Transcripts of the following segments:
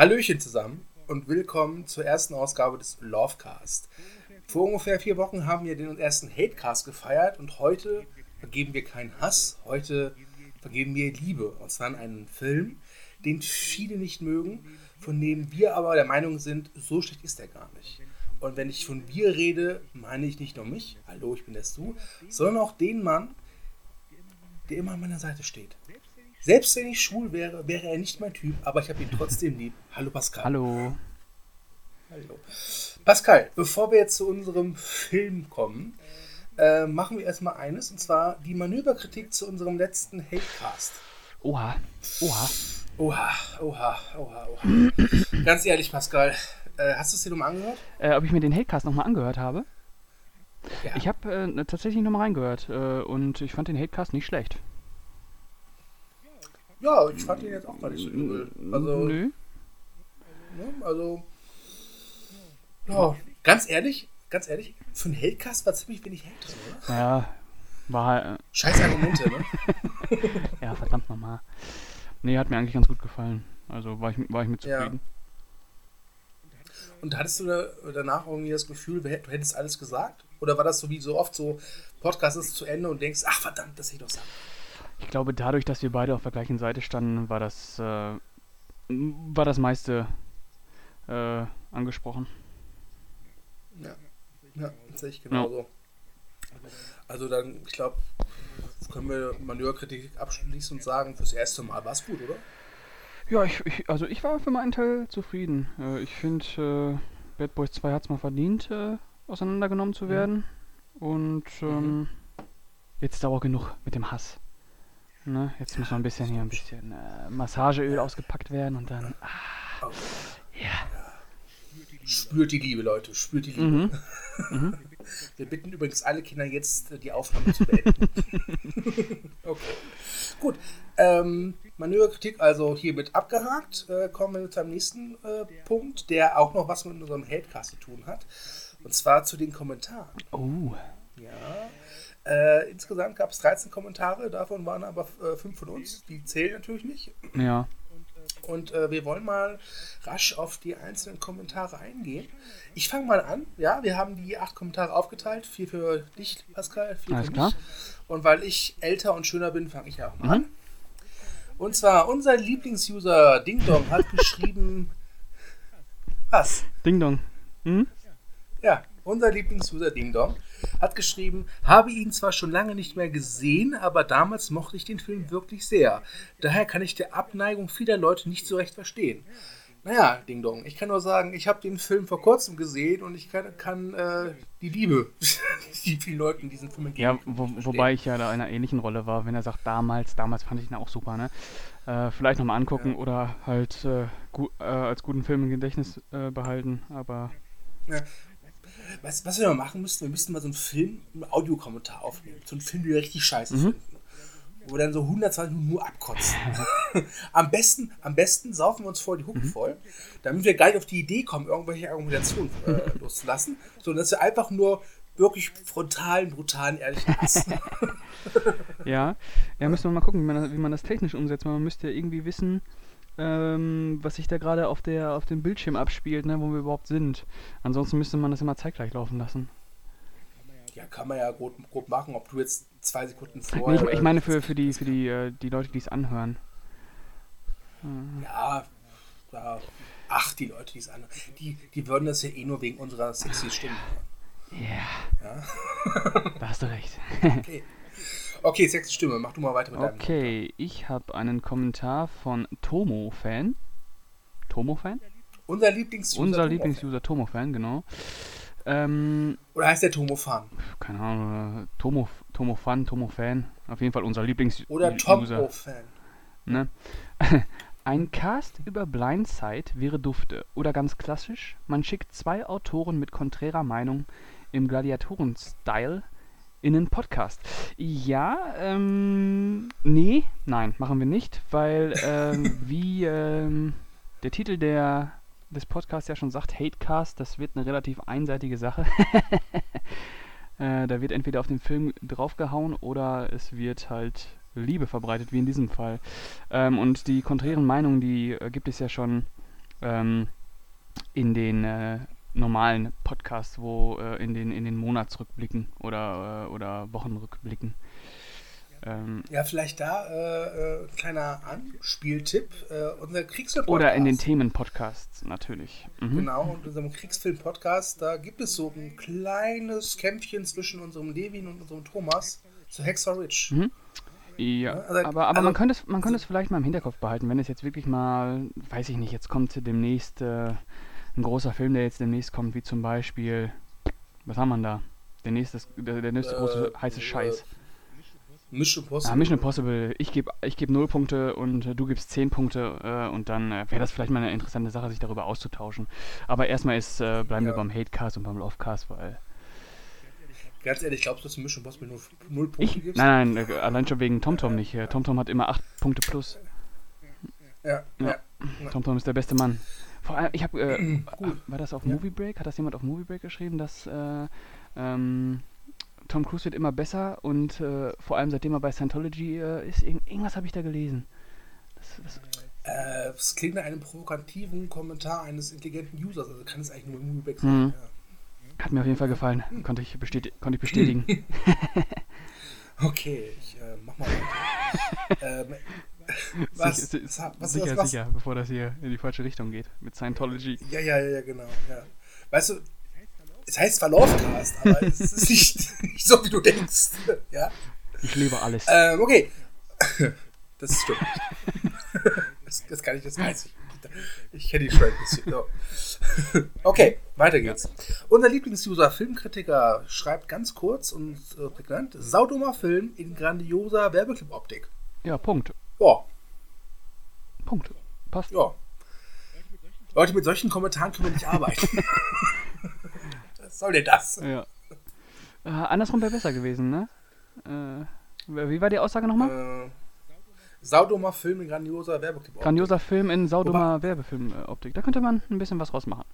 Hallöchen zusammen und willkommen zur ersten Ausgabe des Lovecast. Vor ungefähr vier Wochen haben wir den ersten Hatecast gefeiert und heute vergeben wir keinen Hass, heute vergeben wir Liebe. Und zwar in einen Film, den viele nicht mögen, von dem wir aber der Meinung sind, so schlecht ist er gar nicht. Und wenn ich von wir rede, meine ich nicht nur mich, hallo, ich bin der Stu, sondern auch den Mann, der immer an meiner Seite steht. Selbst wenn ich schwul wäre, wäre er nicht mein Typ, aber ich habe ihn trotzdem lieb. Hallo Pascal. Hallo. Hallo. Pascal, bevor wir jetzt zu unserem Film kommen, äh, machen wir erstmal eines, und zwar die Manöverkritik zu unserem letzten Hatecast. Oha. Oha. Oha, oha, oha, oha. Ganz ehrlich, Pascal, äh, hast du es dir nochmal angehört? Äh, ob ich mir den Hatecast nochmal angehört habe? Ja. Ich habe äh, tatsächlich nochmal reingehört äh, und ich fand den Hatecast nicht schlecht. Ja, ich fand ihn jetzt auch gar nicht so übel. Also, Nö. ne, also, ja, ganz ehrlich, ganz ehrlich, für einen Hatecast war ziemlich wenig Hate drin, oder? Ja, war. Äh, Scheiß Argumente, ne? ja, verdammt nochmal. Nee, hat mir eigentlich ganz gut gefallen. Also war ich, war ich mit Ja. zufrieden. Und hattest du da, danach irgendwie das Gefühl, du hättest alles gesagt? Oder war das so wie so oft so, Podcast ist zu Ende und denkst, ach verdammt, das hätte ich doch sagen. Ich glaube, dadurch, dass wir beide auf der gleichen Seite standen, war das, äh, war das meiste äh, angesprochen. Ja, ja sehe ich genauso. Also dann, ich glaube, können wir Manöverkritik abschließen und sagen, fürs erste Mal war es gut, oder? Ja, ich, ich, also ich war für meinen Teil zufrieden. Äh, ich finde, äh, Bad Boys 2 hat es mal verdient, äh, auseinandergenommen zu werden. Und ähm, jetzt ist aber auch genug mit dem Hass. Ne? Jetzt muss noch ein bisschen hier ein bisschen äh, Massageöl ausgepackt werden und dann. Ah, ja. Spürt die Liebe, Leute, spürt die Liebe. Mhm. Wir bitten übrigens alle Kinder jetzt, äh, die Aufnahme zu beenden. okay. Gut. Ähm, Manöverkritik also hiermit abgehakt. Äh, kommen wir zu einem nächsten äh, Punkt, der auch noch was mit unserem Hatecast zu tun hat. Und zwar zu den Kommentaren. Oh. Ja. Äh, insgesamt gab es 13 Kommentare, davon waren aber äh, fünf von uns. Die zählen natürlich nicht. Ja. Und äh, wir wollen mal rasch auf die einzelnen Kommentare eingehen. Ich fange mal an. Ja, wir haben die acht Kommentare aufgeteilt. Vier für dich, Pascal, vier Alles für klar. mich. Und weil ich älter und schöner bin, fange ich auch mal Mhm. an. Und zwar, unser Lieblingsuser Ding Dong hat geschrieben. Was? Ding Dong. Hm? Ja, unser Lieblingsuser Ding Dong hat geschrieben, habe ihn zwar schon lange nicht mehr gesehen, aber damals mochte ich den Film wirklich sehr. Daher kann ich der Abneigung vieler Leute nicht so recht verstehen. Naja, Ding Dong, ich kann nur sagen, ich habe den Film vor kurzem gesehen und ich kann, kann äh, die Liebe, die vielen Leuten diesen Film Ja, entgegenbringen, wo, wobei ich ja da in einer ähnlichen Rolle war, wenn er sagt, damals, damals fand ich ihn auch super, ne? Äh, vielleicht nochmal angucken Ja. oder halt äh, gu äh, als guten Film im Gedächtnis äh, behalten, aber Weißt was wir mal machen müssten? Wir müssten mal so einen Film, einen Audiokommentar aufnehmen. So einen Film, den wir richtig scheiße Mhm. finden. Wo wir dann so 120 Minuten nur abkotzen. am, besten, am besten saufen wir uns vor die Hucke Mhm. voll, damit wir gar nicht auf die Idee kommen, irgendwelche Argumentationen äh, loszulassen, sondern dass wir einfach nur wirklich frontalen, brutalen, ehrlichen Hass. ja, ja, müssen wir mal gucken, wie man, das, wie man das technisch umsetzt, man müsste ja irgendwie wissen, ähm, was sich da gerade auf, der, auf dem Bildschirm abspielt, ne, wo wir überhaupt sind. Ansonsten müsste man das immer zeitgleich laufen lassen. ja, kann man ja grob, grob machen, ob du jetzt zwei Sekunden Nee, vorher. ich, ich meine für, für die, für die, äh, die Leute, die es anhören. Ja, ja, ach, die Leute, die es an. Die, die würden das ja eh nur wegen unserer sexy Stimme hören. Ja, Ja? da hast du recht. Okay. Okay, sechste Stimme, mach du mal weiter mit deinem. Okay, ich habe einen Kommentar von Tomo-Fan. Tomo-Fan? Unser Lieblingsuser. Unser. Lieblingsuser Tomo-Fan, genau. Ähm, Oder heißt der Tomofan? keine Ahnung, äh, Tomo, Tomo-Fan, Tomo-Fan. Auf jeden Fall unser Lieblingsuser. Oder Tomo-Fan. Ne? Ein Cast über Blindside wäre dufte. Oder ganz klassisch, man schickt zwei Autoren mit konträrer Meinung im Gladiatoren-Style in einen Podcast. Ja, ähm, nee, nein, machen wir nicht, weil ähm, wie ähm, der Titel der, des Podcasts ja schon sagt, Hatecast, das wird eine relativ einseitige Sache. äh, da wird entweder auf den Film draufgehauen oder es wird halt Liebe verbreitet, wie in diesem Fall. Ähm, und die konträren Meinungen, die äh, gibt es ja schon ähm, in den äh, normalen Podcasts, wo äh, in den in den Monatsrückblicken oder äh, oder Wochenrückblicken. Ähm, ja, vielleicht da äh, äh, kleiner Anspieltipp. Äh, unser Kriegsfilm-Podcast. Oder in den Themen-Podcasts natürlich. Mhm. Genau, in unserem Kriegsfilm-Podcast, da gibt es so ein kleines Kämpfchen zwischen unserem Levin und unserem Thomas zu Hexer Ridge. Mhm. Ja, also, aber, aber also, man könnte es man könnte es vielleicht mal im Hinterkopf behalten, wenn es jetzt wirklich mal, weiß ich nicht, jetzt kommt demnächst äh, ein großer Film, der jetzt demnächst kommt, wie zum Beispiel, was haben wir da? Der nächste, der, der nächste große heiße Scheiß. Mission Impossible. Ah, Mission Impossible. Ich gebe ich geb 0 Punkte und äh, du gibst 10 Punkte äh, und dann äh, wäre das vielleicht mal eine interessante Sache, sich darüber auszutauschen. Aber erstmal ist, äh, bleiben ja. wir beim Hatecast und beim Lovecast, weil. Ganz ehrlich, glaubst du, dass du Mission Impossible nur 0 Punkte ich? gibst? Nein, nein, äh, allein schon wegen TomTom nicht. TomTom hat immer 8 Punkte plus. Ja, ja. ja. TomTom ist der beste Mann. Vor allem, ich habe, äh, war das auf ja. Movie Break? Hat das jemand auf Movie Break geschrieben, dass ähm, Tom Cruise wird immer besser und äh, vor allem seitdem er bei Scientology äh, ist, irg irgendwas habe ich da gelesen. Das, das äh, es klingt nach einem provokativen Kommentar eines intelligenten Users, also kann es eigentlich nur im Movieback sein. Mhm. Ja. Hat mir auf jeden Fall gefallen, konnte ich, bestäti konnte ich bestätigen. okay, ich äh, mach mal weiter. ähm, was, sicher, was, was, sicher, was, sicher, bevor das hier in die falsche Richtung geht mit Scientology. Ja, ja, ja, genau. Ja. Weißt du, es heißt zwar Lovecast, aber es ist nicht, nicht, so, wie du denkst. Ja? Ich liebe alles. Ähm, okay. Das stimmt. Das, das kann ich, das weiß ich. Ich kenne die ein bisschen. Okay, weiter geht's. Unser Lieblingsuser, Filmkritiker, schreibt ganz kurz und äh, prägnant: Saudummer Film in grandioser Werbeclip-Optik. Ja, Punkt. Ja. Punkt. Passt. Ja. Leute, mit solchen Kommentaren können wir nicht arbeiten. soll denn das? Ja. Äh, andersrum wäre besser gewesen, ne? Äh, wie war die Aussage nochmal? Äh, Saudummer Film in grandioser Werbefilm. Grandioser Film in saudummer Werbefilmoptik. Da könnte man ein bisschen was rausmachen.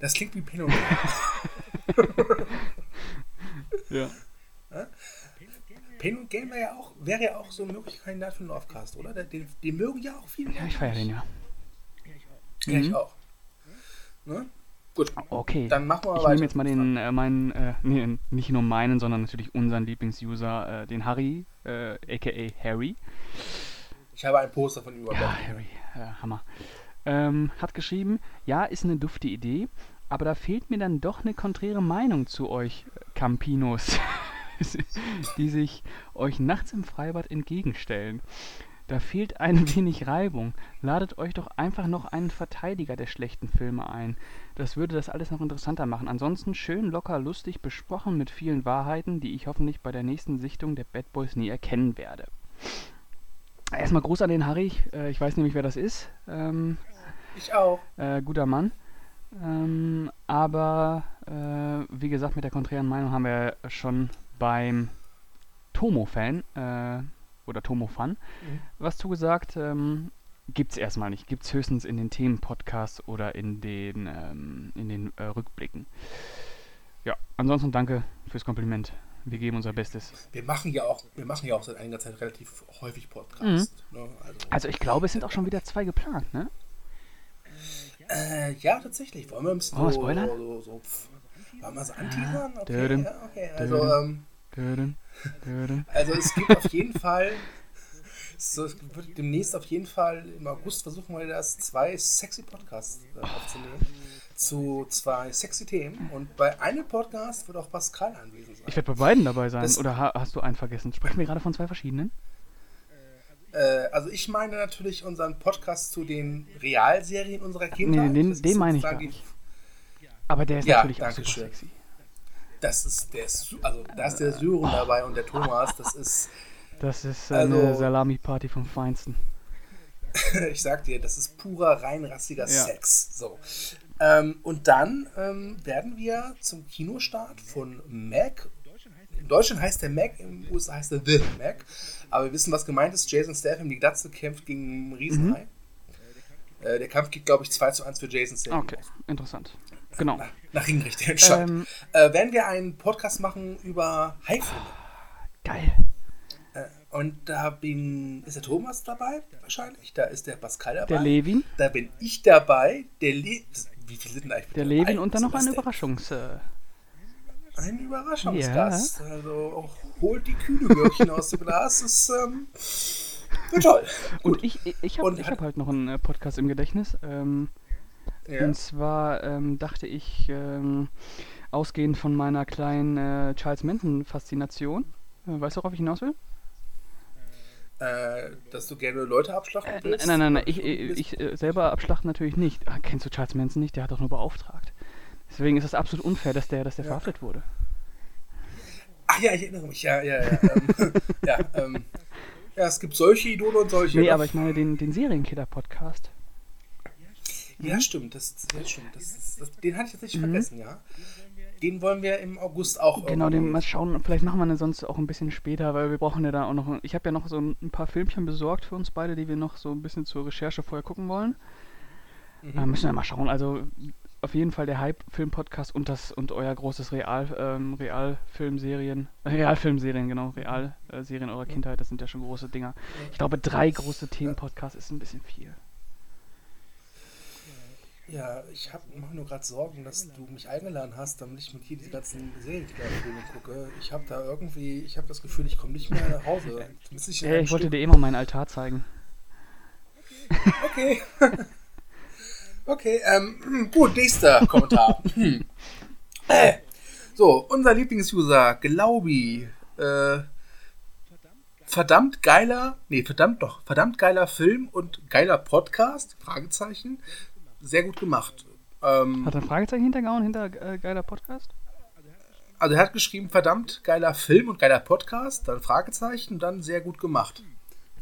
Das klingt wie Pinot. ja. Gain wäre ja auch, wäre ja auch so eine Möglichkeit für einen Offcast, oder? Den, den mögen ja auch viele. Ja, ich feiere den ja. Ja, ich mhm. auch. Ne? Gut. Okay. Dann machen wir ich weiter. nehme jetzt mal den, äh, meinen, äh, nee, nicht nur meinen, sondern natürlich unseren Lieblingsuser, äh, den Harry, äh, aka Harry. Ich habe ein Poster von ihm Ja, Harry, äh, Hammer. Ähm, hat geschrieben, ja, ist eine dufte Idee, aber da fehlt mir dann doch eine konträre Meinung zu euch, äh, Campinos, die sich euch nachts im Freibad entgegenstellen. Da fehlt ein wenig Reibung. Ladet euch doch einfach noch einen Verteidiger der schlechten Filme ein. Das würde das alles noch interessanter machen. Ansonsten schön locker lustig besprochen mit vielen Wahrheiten, die ich hoffentlich bei der nächsten Sichtung der Bad Boys nie erkennen werde. Erstmal Gruß an den Harry. Ich, äh, weiß nämlich, wer das ist. Ähm, ich auch. Äh, guter Mann. Ähm, aber äh, wie gesagt, mit der konträren Meinung haben wir schon beim Tomo-Fan äh, oder Tomo-Fan mhm. was zugesagt. Ähm, Gibt es erstmal nicht. Gibt es höchstens in den Themen-Podcasts oder in den, ähm, in den äh, Rückblicken. Ja, ansonsten danke fürs Kompliment. Wir geben unser Bestes. Wir machen ja auch, wir machen ja auch seit einiger Zeit relativ häufig Podcasts. Mhm. Ne? Also, also, ich glaube, es sind auch schon wieder zwei geplant, ne? Äh, ja, tatsächlich. Wollen wir ein bisschen oh, so? So, so, so, wollen wir so anteasern? Okay, Dödem. ja, okay. Also, ähm, also es gibt auf jeden Fall so, es wird demnächst auf jeden Fall im August versuchen wir das zwei sexy Podcasts äh, aufzunehmen. Zu zwei sexy Themen. Und bei einem Podcast wird auch Pascal anwesend sein. Ich werde bei beiden dabei sein. Das Oder hast du einen vergessen? Sprechen wir gerade von zwei verschiedenen? Äh, also ich meine natürlich unseren Podcast zu den Realserien unserer Kindheit. Nee, den, den meine ich gar nicht. Aber der ist ja, natürlich auch super schön. sexy. Das ist der, also da ist der Sören dabei und der Thomas. Das ist das ist eine also, Salami-Party vom Feinsten. ich sag dir, das ist purer, reinrassiger ja. Sex. So. Ähm, und dann ähm, werden wir zum Kinostart von Mac. In Deutschland heißt der Mac, im USA heißt der The Mac. Aber wir wissen, was gemeint ist. Jason Statham, die Glatze, kämpft gegen einen Riesenhai. Mhm. Äh, der Kampf geht, glaube ich, 2 zu 1 für Jason Statham. Okay, interessant. Genau. Nach, nach Ringrichter entscheiden. Ähm, äh, werden wir einen Podcast machen über Haifilme. Geil. Und da bin, ist der Thomas dabei wahrscheinlich, da ist der Pascal dabei. Der Levin. Da bin ich dabei, der Le Wie viele sind denn eigentlich Der? Levin und dann noch ein? Überraschungs... Äh, Ein Überraschungsgast. Also holt die Kühlgürkchen aus dem Glas. Das ist ähm, toll. und ich, ich, habe hab halt noch einen äh, Podcast im Gedächtnis. Ähm, Ja. Und zwar ähm, dachte ich, ähm, ausgehend von meiner kleinen äh, Charles Manson-Faszination, äh, weißt du, worauf ich hinaus will? Äh, dass du gerne Leute abschlachten Äh, willst? nein, nein, nein, ich, ich, ich äh, selber abschlachten natürlich nicht. Ah, kennst du Charles Manson nicht? Der hat doch nur beauftragt. Deswegen ist es absolut unfair, dass der, dass der Ja. verhaftet wurde. Ach ja, ich erinnere mich. Ja, ja, ja. ähm, ja, ähm, ja, es gibt solche Idole und solche. Nee, ne? aber ich meine den, den Serienkiller-Podcast. Ja, stimmt. Das, ja, stimmt. Das, das, den hatte ich jetzt nicht Mhm. vergessen, ja. Den wollen wir im August auch Genau, den mal schauen, vielleicht machen wir den sonst auch ein bisschen später, weil wir brauchen ja da auch noch. Ich habe ja noch so ein, paar Filmchen besorgt für uns beide, die wir noch so ein bisschen zur Recherche vorher gucken wollen. Mhm. Da müssen wir mal schauen. Also auf jeden Fall der Hype-Film-Podcast und das und euer großes Real, ähm, Realfilmserien, äh, Realfilmserien, genau, Realserien eurer Kindheit, das sind ja schon große Dinger. Ich glaube, drei große Themen-Podcasts ist ein bisschen viel. Ja, ich mache nur gerade Sorgen, dass du mich eingeladen hast, damit ich mit dir die ganzen Serienkiller-Filme gucke. Ich habe da irgendwie, ich habe das Gefühl, ich komme nicht mehr nach Hause. Nicht in Äh, ich wollte dir eh mal meinen Altar zeigen. Okay. okay, ähm, gut, nächster Kommentar. Äh, so, unser Lieblingsuser, Glaubi, äh, verdammt geiler, nee, verdammt doch, verdammt geiler Film und geiler Podcast, Fragezeichen, sehr gut gemacht. Ähm, Hat er ein Fragezeichen hintergehauen hinter äh, geiler Podcast? also er hat geschrieben, verdammt geiler Film und geiler Podcast, dann Fragezeichen dann sehr gut gemacht.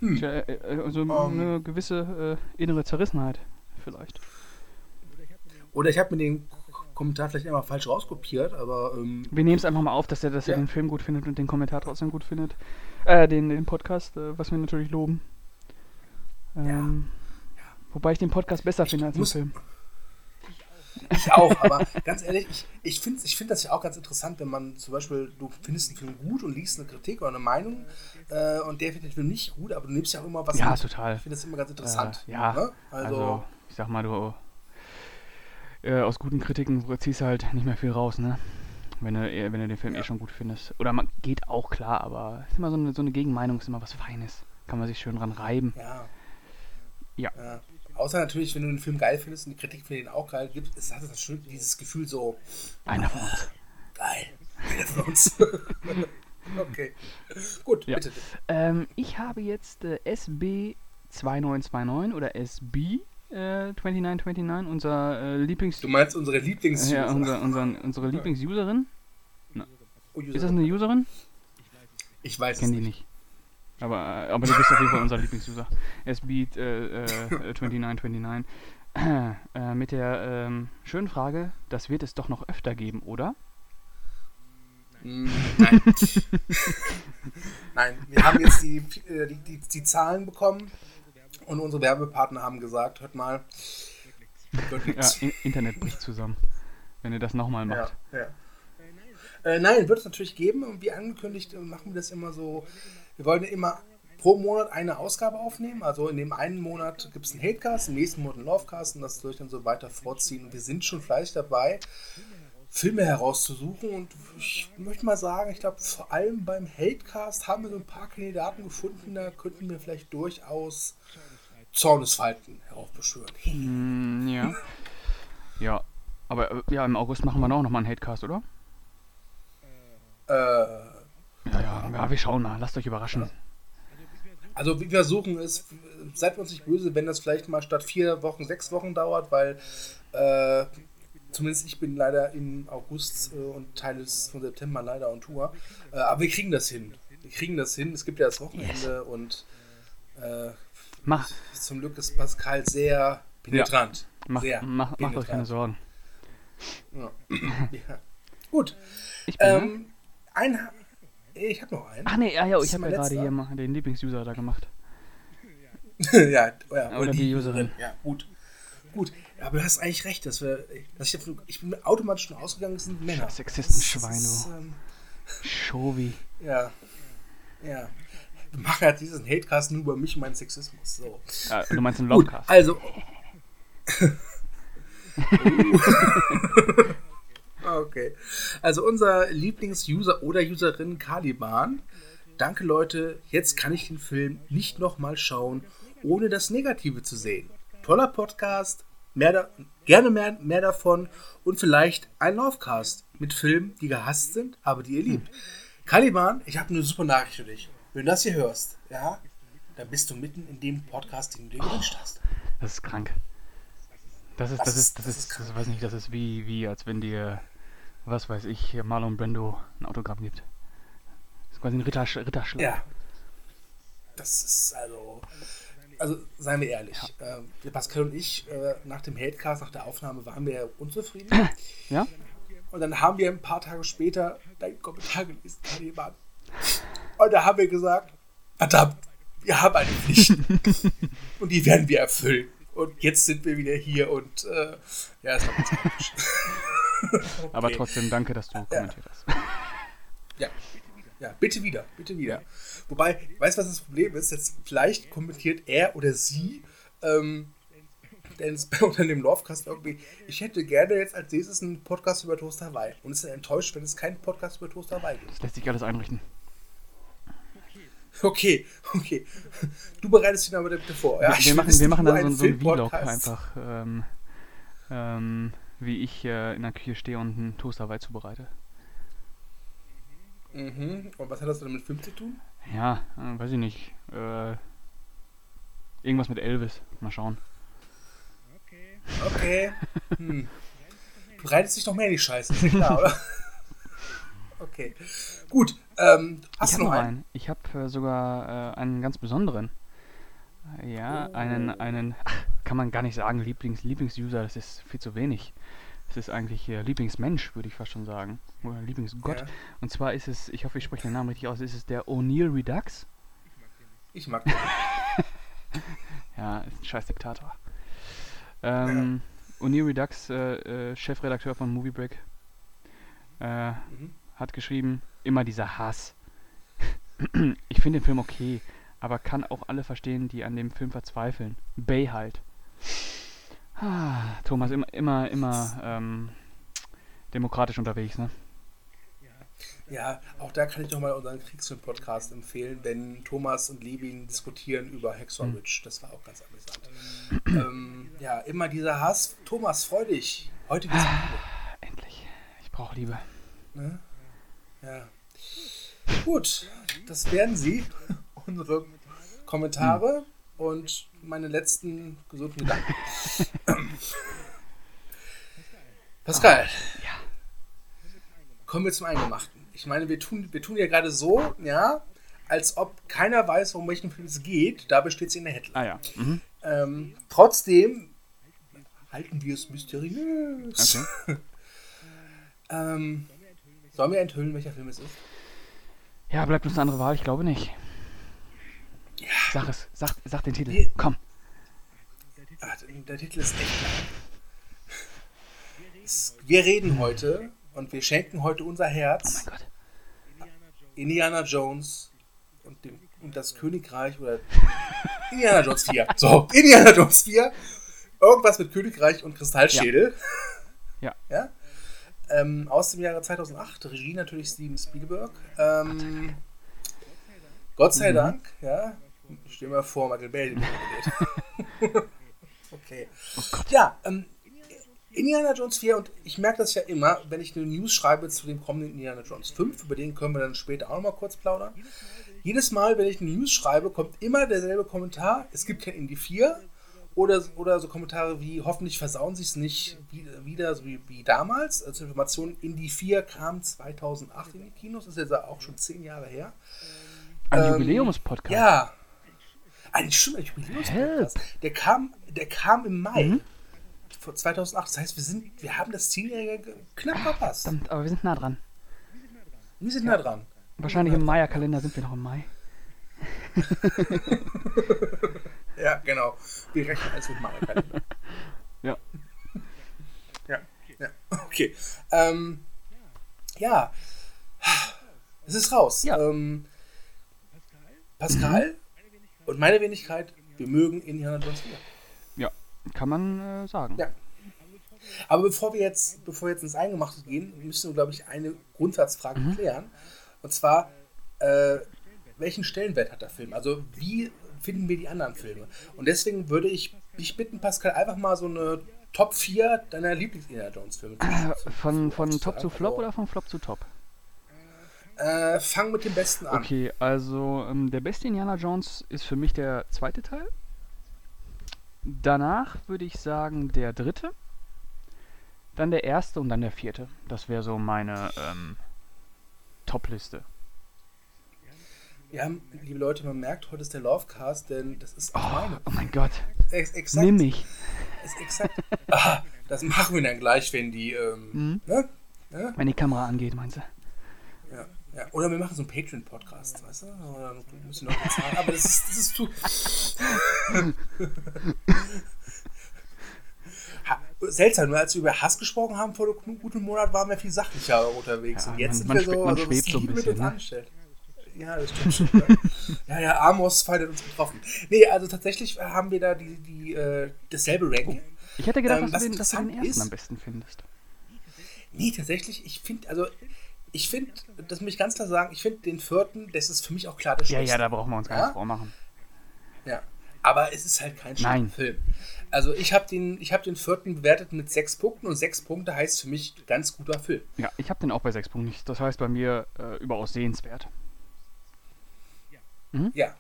Tja, äh, äh, also eine gewisse äh, innere Zerrissenheit vielleicht. Oder ich habe mir den Kommentar vielleicht einmal falsch rauskopiert, aber ähm, Wir nehmen es einfach mal auf, dass er, dass er Ja. den Film gut findet und den Kommentar trotzdem gut findet. Äh, den, den Podcast, äh, was wir natürlich loben. Ähm, Wobei ich den Podcast besser finde als den Film. Ich auch, aber ganz ehrlich, ich, ich finde ich find das ja auch ganz interessant, wenn man zum Beispiel, du findest einen Film gut und liest eine Kritik oder eine Meinung äh, und der findet den Film nicht gut, aber du nimmst ja auch immer was Ja, mit. total. Ich finde das immer ganz interessant. Äh, ja, ne? also, also, ich sag mal, du äh, aus guten Kritiken ziehst du halt nicht mehr viel raus, ne? Wenn du, eh- wenn du den Film eh schon gut findest. Oder man geht auch klar, aber ist immer so eine, so eine Gegenmeinung, ist immer was Feines. Kann man sich schön dran reiben. ja. Ja. ja. Außer natürlich, wenn du den Film geil findest und die Kritik für den auch geil gibt, ist, hat es schon dieses Gefühl so, Einer von uns. geil, einer von uns. okay. Gut, Ja. bitte. Ähm, ich habe jetzt äh, SB2929 oder SB äh, 2929, unser äh, Lieblings... Du meinst unsere Lieblings- ja, unser, unseren, unsere Lieblingsuserin. Oh, Ist das eine Userin? Ich weiß Ich kenne es die nicht. Aber, äh, aber du bist auf jeden Fall unser Lieblingsuser. SB äh, äh, 2929. Äh, mit der ähm, schönen Frage, das wird es doch noch öfter geben, oder? Mm, Nein. Nein, wir haben jetzt die, äh, die, die, die Zahlen bekommen und unsere Werbepartner haben gesagt, hört mal, wird Ja, Internet bricht zusammen, wenn ihr das nochmal Ja, macht. ja. Äh, nein, wird es natürlich geben und wie angekündigt äh, machen wir das immer so, wir wollen immer pro Monat eine Ausgabe aufnehmen, also in dem einen Monat gibt es einen Hatecast, im nächsten Monat einen Lovecast und das ich dann so weiter vorziehen wir sind schon fleißig dabei, Filme herauszusuchen und ich möchte mal sagen, ich glaube vor allem beim Hatecast haben wir so ein paar Kandidaten gefunden, da könnten wir vielleicht durchaus Zornesfalten heraufbeschwören. Mm, ja. Ja. Aber äh, ja, im August machen wir auch nochmal einen Hatecast, oder? Äh, Ja, ja, ja, wir schauen mal. Lasst euch überraschen. Also wir versuchen es, seid uns nicht böse, wenn das vielleicht mal statt vier Wochen sechs Wochen dauert, weil äh, zumindest ich bin leider im August äh, und Teil des von September leider on Tour. Äh, aber wir kriegen das hin. Wir kriegen das hin. Es gibt ja das Wochenende und äh, Mach, zum Glück ist Pascal sehr penetrant. mach, sehr mach, macht euch keine penetrant. Sorgen. Ja. ja. Gut. Ich bin? Ähm, ein, ha- ich habe noch einen. Ach nee, ja, ja, ich habe ja gerade hier mal den Lieblingsuser da gemacht. ja, ja, Oder die Userin. Ja, gut. Gut. Ja, aber du hast eigentlich recht, dass wir. Dass ich, ich bin automatisch schon ausgegangen, es sind Männer. Scheiß Sexistenschwein, Das ist, du. ähm, Shovi. ja. Ja. wir machen halt diesen Hatecast nur über mich und meinen Sexismus. So. Ja, du meinst einen Gut, Lovecast. also. okay. Also unser Lieblings-User oder Userin Caliban. Danke Leute, jetzt kann ich den Film nicht nochmal schauen, ohne das Negative zu sehen. Toller Podcast, mehr da, gerne mehr, mehr davon und vielleicht ein Lovecast mit Filmen, die gehasst sind, aber die ihr liebt. Caliban, ich habe eine super Nachricht für dich. Wenn du das hier hörst, ja, dann bist du mitten in dem Podcast, den du dir gewünscht hast. Das ist krank. Das ist, Das das ist- ist, das das ist, ist das weiß nicht, das ist wie, wie, als wenn dir, was weiß ich, Marlon Brando ein Autogramm gibt. Das ist quasi ein Ritter, Ritterschlag. Ja. Das ist also. Also, seien wir ehrlich. Ähm, der Pascal und ich, äh, nach dem Hatecast, nach der Aufnahme, waren wir ja unzufrieden. Ja? Und dann haben wir ein paar Tage später deinen Kommentar gelesen, Caliban. Und da haben wir gesagt: Verdammt, wir haben eine Pflicht. und die werden wir erfüllen. Und jetzt sind wir wieder hier und äh, ja, es war ganz komisch. Aber Okay. trotzdem danke, dass du kommentiert hast. Ja. Ja, bitte wieder, bitte wieder. Wobei, weißt du, was das Problem ist? Jetzt vielleicht kommentiert er oder sie ähm, denn es unter dem Lovecast irgendwie, ich hätte gerne jetzt als nächstes einen Podcast über Toast Hawaii und ist dann enttäuscht, wenn es keinen Podcast über Toast Hawaii gibt. Das lässt sich alles einrichten. Okay, okay. Du bereitest dich aber bitte vor. Ja, wir, machen, wir machen dann so, ein so einen Vlog einfach, ähm, ähm, wie ich äh, in der Küche stehe und einen Toast Hawaii zubereite. Mhm. Und was hat das denn mit Film zu tun? Ja, äh, weiß ich nicht. Äh, irgendwas mit Elvis. Mal schauen. Okay. Hm. Du bereitest dich noch mehr in die Scheiße, ist klar, oder? Okay. Gut. Ähm, hast ich du habe noch einen? einen. Ich habe äh, sogar äh, einen ganz besonderen. Ja, einen, Oh. einen, ach, kann man gar nicht sagen, Lieblings, Lieblingsuser, das ist viel zu wenig. Es ist eigentlich äh, Lieblingsmensch, würde ich fast schon sagen. Oder Lieblingsgott. Ja. Und zwar ist es, ich hoffe, ich spreche den Namen richtig aus, ist es der O'Neill Redux. Ich mag den. Ja, ist ein scheiß Diktator. Ähm, O'Neill Redux, äh, äh, Chefredakteur von Movie Break, äh, Mhm. hat geschrieben, immer dieser Hass. ich finde den Film okay, aber kann auch alle verstehen, die an dem Film verzweifeln. Bay halt. Ah, Thomas, immer, immer, immer ähm, demokratisch unterwegs, ne? Ja, auch da kann ich nochmal unseren Kriegsfilm-Podcast empfehlen, denn Thomas und Levin diskutieren über Hexor Hm. Ridge. Das war auch ganz amüsant. ähm, ja, immer dieser Hass. Thomas, freu dich. Heute geht's um Liebe. Endlich. Ich brauche Liebe. Ne? Ja. Gut, das wären sie, unsere Kommentare und meine letzten gesunden Gedanken. Pascal. Ja. Kommen wir zum Eingemachten. Ich meine, wir tun, wir tun ja gerade so, ja, als ob keiner weiß, um welchen Film es geht. Da besteht es in der Headline. Ah ja. Mhm. Ähm, trotzdem halten wir es mysteriös. Okay. Ähm, sollen wir enthüllen, welcher Film es ist? Ja, bleibt uns eine andere Wahl? Ich glaube nicht. Sag es. Sag, sag den Titel. Nee. Komm. Der Titel ist echt lang. Wir reden heute und wir schenken heute unser Oh Herz mein Gott. Indiana Jones und, dem, und das Königreich oder Indiana Jones 4. So, Indiana Jones 4. Irgendwas mit Königreich und Kristallschädel. Ja. ja? Ähm, aus dem Jahre 2008. Regie natürlich Steven Spielberg. Ähm, Gott sei Mhm. Dank, ja. Ich stell mir vor, Michael Bay. okay. Oh. Ja, ähm, Indiana Jones 4 und ich merke das ja immer, wenn ich eine News schreibe zu dem kommenden Indiana Jones 5, über den können wir dann später auch noch mal kurz plaudern. Jedes Mal, wenn ich eine News schreibe, kommt immer derselbe Kommentar, es gibt kein Indie 4 oder, oder so Kommentare wie, hoffentlich versauen sie es nicht wieder, wieder so wie, wie damals. Als Information, Indie 4 kam 2008 in die Kinos, ist jetzt auch schon zehn Jahre her. Ein Ähm, Jubiläumspodcast. Ja. Ein stimmt, ein Jubiläumspodcast. Der kam, der kam im Mai Mhm. von 2008. Das heißt, wir sind, wir haben das Zehnjährige ge- knapp verpasst. Verdammt, aber wir sind nah dran. Wir sind nah dran. Wahrscheinlich im Maya-Kalender sind wir noch im Mai. Ja, genau. Wir rechnen alles mit meiner Kalender. Ja. Ja, ja. Okay. Ähm, ja. Es ist raus. Ja. Ähm, Pascal und meine Wenigkeit, wir mögen Indiana Jones 4. Ja, kann man äh, sagen. Ja. Aber bevor wir jetzt, bevor wir jetzt ins Eingemachte gehen, müssen wir, glaube ich, eine Grundsatzfrage Mhm. klären. Und zwar, äh, welchen Stellenwert hat der Film? Also, wie finden wir die anderen Filme? Und deswegen würde ich dich bitten, Pascal, einfach mal so eine Top 4 deiner Lieblings-Indiana Jones-Filme zu Äh, Von, von zu Top zu. Flop oder von Flop zu Top? Äh, fang mit dem besten an. Okay, also ähm, der beste Indiana Jones ist für mich der zweite Teil. Danach würde ich sagen der dritte. Dann der erste und dann der vierte. Das wäre so meine ähm, Top-Liste. Ja, liebe Leute, man merkt, heute ist der Lovecast, denn das ist auch meine. Oh mein Gott, Ex exakt, nimm mich. Ist exakt. ah, das machen wir dann gleich, wenn die, ähm, Mhm. ne? ne? Wenn die Kamera angeht, meinst du? Ja. Oder wir machen so einen Patreon-Podcast, weißt du? Oder bisschen noch bezahlen. Aber das ist, das ist zu. Ha, seltsam, nur als wir über Hass gesprochen haben vor einem guten Monat, waren wir viel sachlicher unterwegs. Ja, Und jetzt man- sind man wir schwe- so, man also, so ein Liebe mit bisschen, uns ne? Ja, das stimmt schon. ne? ja, ja, Amos hat uns getroffen. Nee, also tatsächlich haben wir da die, die, äh, dasselbe Ranking. Ich hätte gedacht, Ähm, dass, was du den, dass du den ersten ist- am besten findest. Nee, tatsächlich, ich finde, also, ich finde, das muss ich ganz klar sagen, ich finde den vierten, das ist für mich auch klar der Ja, schwächste. ja, da brauchen wir uns gar Ja? nichts vormachen. Ja. Aber es ist halt kein schlechter. Film. Also ich habe den, ich hab den vierten bewertet mit sechs Punkten und sechs Punkte heißt für mich ganz guter Film. Ja, ich habe den auch bei sechs Punkten. nicht. Das heißt bei mir äh, überaus sehenswert. Ja.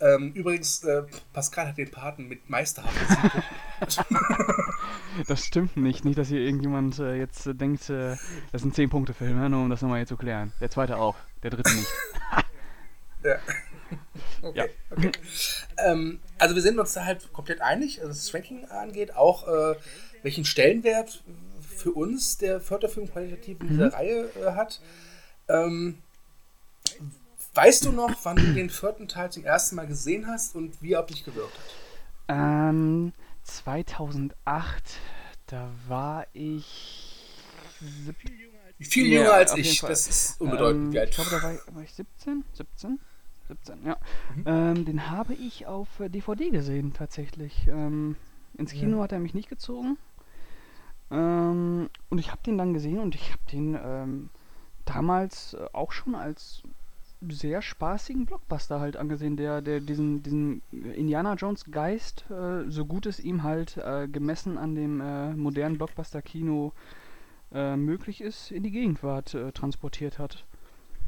Ähm, übrigens, äh, Pascal hat den Paten mit meisterhaft. Das stimmt nicht. Nicht, dass hier irgendjemand äh, jetzt äh, denkt, äh, das sind 10-Punkte-Film, ne? nur um das nochmal hier zu klären. Der zweite auch, der dritte nicht. ja. Okay, Ja. okay. ähm, also wir sind uns da halt komplett einig, also was das Ranking angeht, auch äh, welchen Stellenwert für uns der vierte Film qualitativ in dieser Reihe äh, hat. Ähm, weißt du noch, wann du den vierten Teil zum ersten Mal gesehen hast und wie er auf dich gewirkt hat? Ähm, 2008, da war ich. Viel Ja, jünger als auf jeden ich, das ist unbedeutend. Ähm, wie alt. ich glaube, da war ich, war ich 17? 17? 17, ja. Mhm. Ähm, den habe ich auf äh, DVD gesehen, tatsächlich. Ähm, ins Kino Ja. hat er mich nicht gezogen. Ähm, und ich habe den dann gesehen und ich habe den ähm, damals äh, auch schon als sehr spaßigen Blockbuster halt angesehen, der, der diesen, diesen Indiana Jones Geist, äh, so gut es ihm halt äh, gemessen an dem äh, modernen Blockbuster-Kino äh, möglich ist, in die Gegenwart äh, transportiert hat.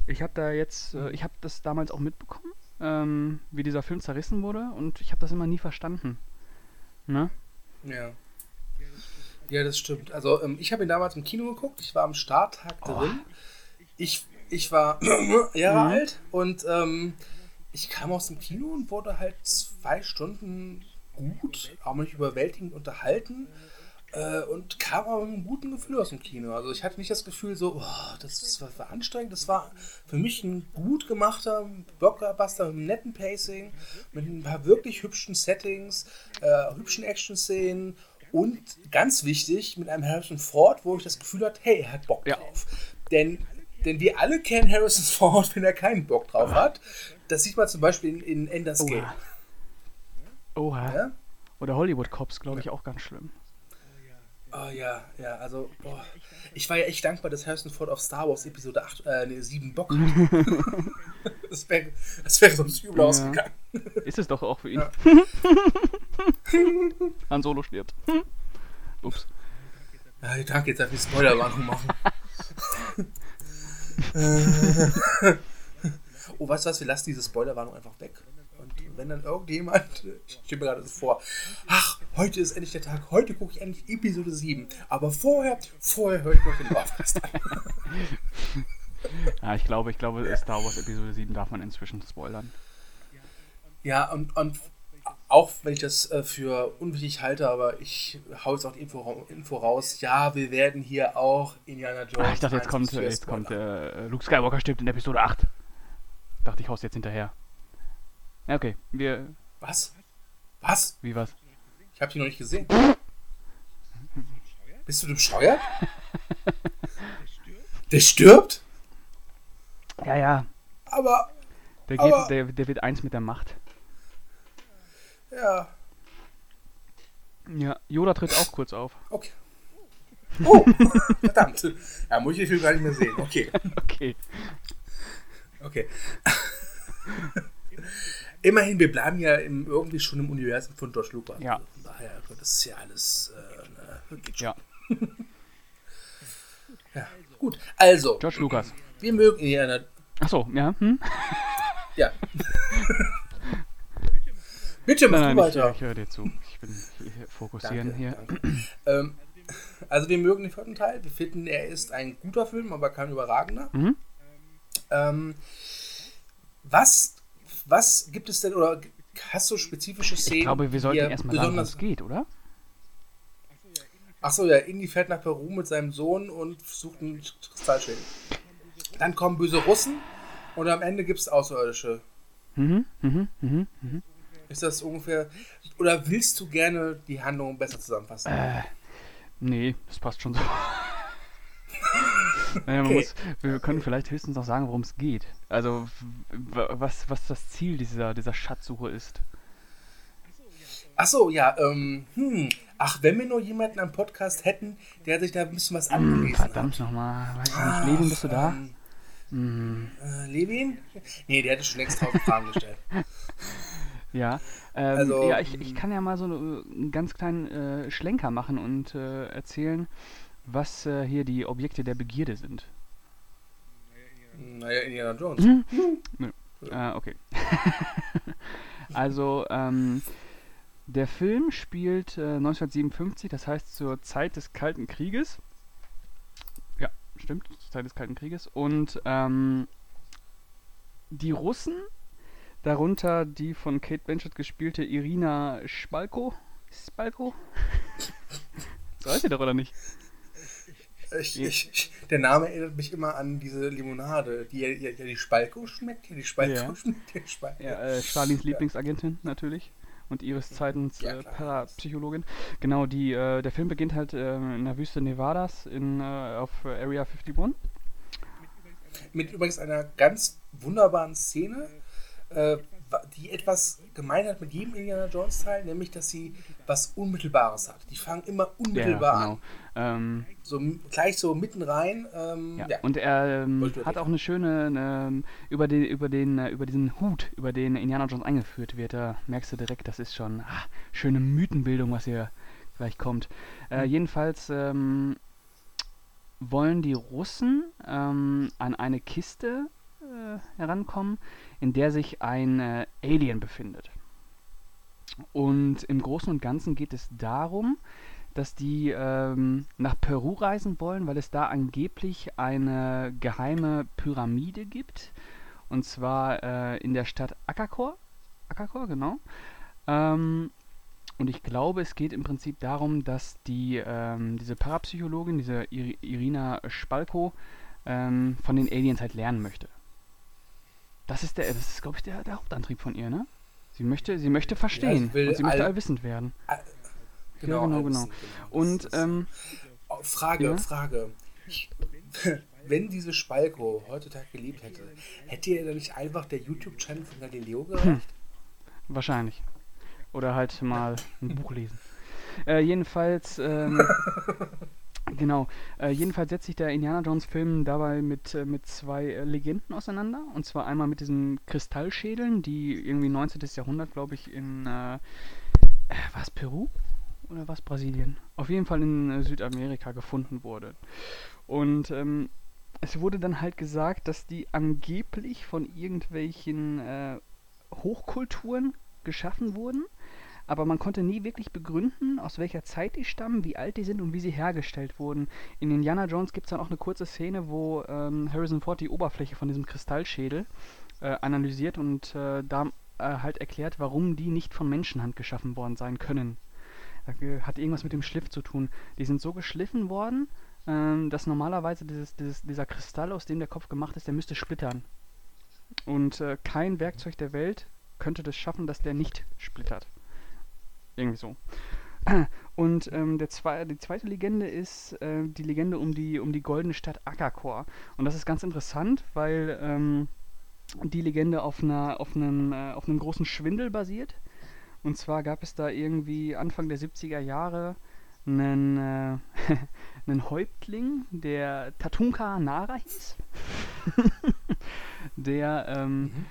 Ich habe da jetzt, äh, ich habe das damals auch mitbekommen, ähm, wie dieser Film zerrissen wurde und ich habe das immer nie verstanden. Ne? Ja. Ja, das stimmt. Also ähm, ich habe ihn damals im Kino geguckt. Ich war am Starttag Oh. drin. Ich, ich war Jahre Mhm. alt und ähm, ich kam aus dem Kino und wurde halt zwei Stunden gut, auch nicht überwältigend unterhalten äh, und kam aber mit einem guten Gefühl aus dem Kino. Also ich hatte nicht das Gefühl so, oh, das, das war, war anstrengend. Das war für mich ein gut gemachter Blockbuster mit einem netten Pacing, mit ein paar wirklich hübschen Settings, äh, hübschen Action-Szenen und ganz wichtig, mit einem Harrison Ford, wo ich das Gefühl hatte, hey, er hat Bock Ja. drauf. Denn, denn wir alle kennen Harrison Ford, wenn er keinen Bock drauf hat. Das sieht man zum Beispiel in, in Ender's Game. Oha. Ja? Oder Hollywood Cops, glaube ich, auch ganz schlimm. Oh ja, ja, also, boah. Ich war ja echt dankbar, dass Harrison Ford auf Star Wars Episode 8, äh, nee, 7 Bock hat. das wäre das wär sonst übel Ja. ausgegangen. Ist es doch auch für ihn. Ja. Han Solo stirbt. Ups. Ja, danke, jetzt darf ich Spoilerwarnung machen. Äh. oh, weißt du was, wir lassen diese Spoilerwarnung einfach weg. Und wenn dann irgendjemand, ich stelle mir gerade so vor, ach, heute ist endlich der Tag, heute gucke ich endlich Episode 7. Aber vorher, vorher höre ich noch den Lovecast an. Ja, ich glaube, ich glaube, Star Wars Episode 7 darf man inzwischen spoilern. Ja, und, und auch wenn ich das äh, für unwichtig halte, aber ich hau jetzt auch die Info, Info raus. Ja, wir werden hier auch Indiana Jones. Ah, ich dachte, jetzt 1 kommt, äh, 4 jetzt kommt äh, Luke Skywalker stirbt in Episode 8. Dachte ich, haust jetzt hinterher. Ja, okay. Wir. Was? Was? Wie was? Ich habe die noch nicht gesehen. Bist du bescheuert? Der stirbt? Ja, ja. Aber. Der, geht, Aber- der, der wird eins mit der Macht. Ja, Ja, Yoda tritt auch kurz auf. okay. Oh, verdammt. Ja, muss ich den Film gar nicht mehr sehen. Okay, Okay. okay. Immerhin, wir bleiben ja im, irgendwie schon im Universum von George Lucas. Ja. Von daher, das ist ja alles. Äh, ne. Ja, Ja, gut. Also, George Lucas. wir mögen Indiana. Achso, ja. Hm? Ja. Bitte, mach Nein, nein, ich, weiter. ich höre dir zu. Ich bin hier fokussieren Danke, hier. danke. ähm, also wir mögen den vierten Teil. Wir finden, er ist ein guter Film, aber kein überragender. Mhm. Ähm, was, was gibt es denn, oder hast du spezifische Szenen? Ich glaube, wir sollten er erstmal sagen, es geht, oder? Achso, ja, Indy fährt nach Peru mit seinem Sohn und sucht einen Kristallschädel. Dann kommen böse Russen und am Ende gibt es Außerirdische. Mhm, mhm, mhm, mhm. Ist das ungefähr. Oder willst du gerne die Handlung besser zusammenfassen? Äh, nee, das passt schon so. naja, Okay. muss, wir können vielleicht höchstens noch sagen, worum es geht. Also, was, was das Ziel dieser, dieser Schatzsuche ist. Achso, ja, ähm, hm. Ach, wenn wir nur jemanden am Podcast hätten, der sich da ein bisschen was Hm, angelesen hat. verdammt nochmal, weiß ich nicht. Levin, bist du da? ähm, Hm, Äh, Levin? Nee, der hätte schon längst tausend Fragen gestellt. ja, ähm, Also, ja, ich, ich kann ja mal so eine- einen ganz kleinen äh, Schlenker machen und äh, erzählen, was äh, hier die Objekte der Begierde sind. Naja, Indiana Jones. Hm? Nö. Äh, okay. also, ähm, der Film spielt äh, 1957, das heißt zur Zeit des Kalten Krieges. Ja, stimmt, zur Zeit des Kalten Krieges. Und ähm, die Russen, darunter die von Kate Blanchett gespielte Irina Spalko. Spalko? so heißt sie doch, oder nicht? Ich, ich, der Name erinnert mich immer an diese Limonade, die ja, ja, ja die Spalko schmeckt, ja die Spalko Ja. schmeckt, die Spalko. Ja, äh, Stalins Lieblingsagentin natürlich. Und ihres Zeitens äh. Parapsychologin. Genau, die, äh, der Film beginnt halt äh, in der Wüste Nevadas in, äh, auf äh, Area 51. Mit übrigens einer ganz wunderbaren Szene, äh, die etwas gemein hat mit jedem Indiana Jones Teil, nämlich dass sie was Unmittelbares hat. Die fangen immer unmittelbar genau. an. Ähm, So gleich so mitten rein. Ähm, ja. ja. Und er ähm, hat auch eine schöne, ne, über, den, über, den, äh, über diesen Hut, über den Indiana Jones eingeführt wird, da merkst du direkt, das ist schon ah, schöne Mythenbildung, was hier gleich kommt. Äh, Mhm. jedenfalls ähm, wollen die Russen ähm, an eine Kiste äh, herankommen, in der sich ein äh, Alien befindet. Und im Großen und Ganzen geht es darum, dass die ähm, nach Peru reisen wollen, weil es da angeblich eine geheime Pyramide gibt. Und zwar äh, in der Stadt Akakor. Akakor, genau. Ähm, und ich glaube, es geht im Prinzip darum, dass die, ähm, diese Parapsychologin, diese Ir Irina Spalko, ähm, von den Aliens halt lernen möchte. Das ist der, das ist, glaube ich, der, der Hauptantrieb von ihr, ne? Sie möchte, sie möchte verstehen und sie möchte all- allwissend werden. Genau, genau, alles, genau. Und Das ist- ähm, Oh, Frage, Ja? Frage. Wenn diese Spalko heutzutage gelebt hätte, hätte ihr dann nicht einfach der YouTube-Channel von Galileo Hm. gereicht? Wahrscheinlich. Oder halt mal ein Buch lesen. Äh, jedenfalls, ähm, genau, äh, jedenfalls setzt sich der Indiana Jones Film dabei mit, äh, mit zwei äh, Legenden auseinander. Und zwar einmal mit diesen Kristallschädeln, die irgendwie 19. Jahrhundert, glaube ich, in, äh, äh, was, Peru? Oder was, Brasilien? Auf jeden Fall in äh, Südamerika gefunden wurde. Und ähm, es wurde dann halt gesagt, dass die angeblich von irgendwelchen äh, Hochkulturen geschaffen wurden, aber man konnte nie wirklich begründen, aus welcher Zeit die stammen, wie alt die sind und wie sie hergestellt wurden. In Indiana Jones gibt es dann auch eine kurze Szene, wo ähm, Harrison Ford die Oberfläche von diesem Kristallschädel äh, analysiert und äh, da äh, halt erklärt, warum die nicht von Menschenhand geschaffen worden sein können. Äh, hat irgendwas mit dem Schliff zu tun. Die sind so geschliffen worden, ähm, dass normalerweise dieses, dieses, dieser Kristall, aus dem der Kopf gemacht ist, der müsste splittern. Und äh, kein Werkzeug der Welt könnte das schaffen, dass der nicht splittert. Irgendwie so. Und ähm, der zwei, die zweite Legende ist äh, die Legende um die, um die goldene Stadt Akakor. Und das ist ganz interessant, weil ähm, die Legende auf, einer, auf, einem, äh, auf einem großen Schwindel basiert. Und zwar gab es da irgendwie Anfang der 70er Jahre einen, äh, einen Häuptling, der Tatunka Nara hieß, der ähm, mhm.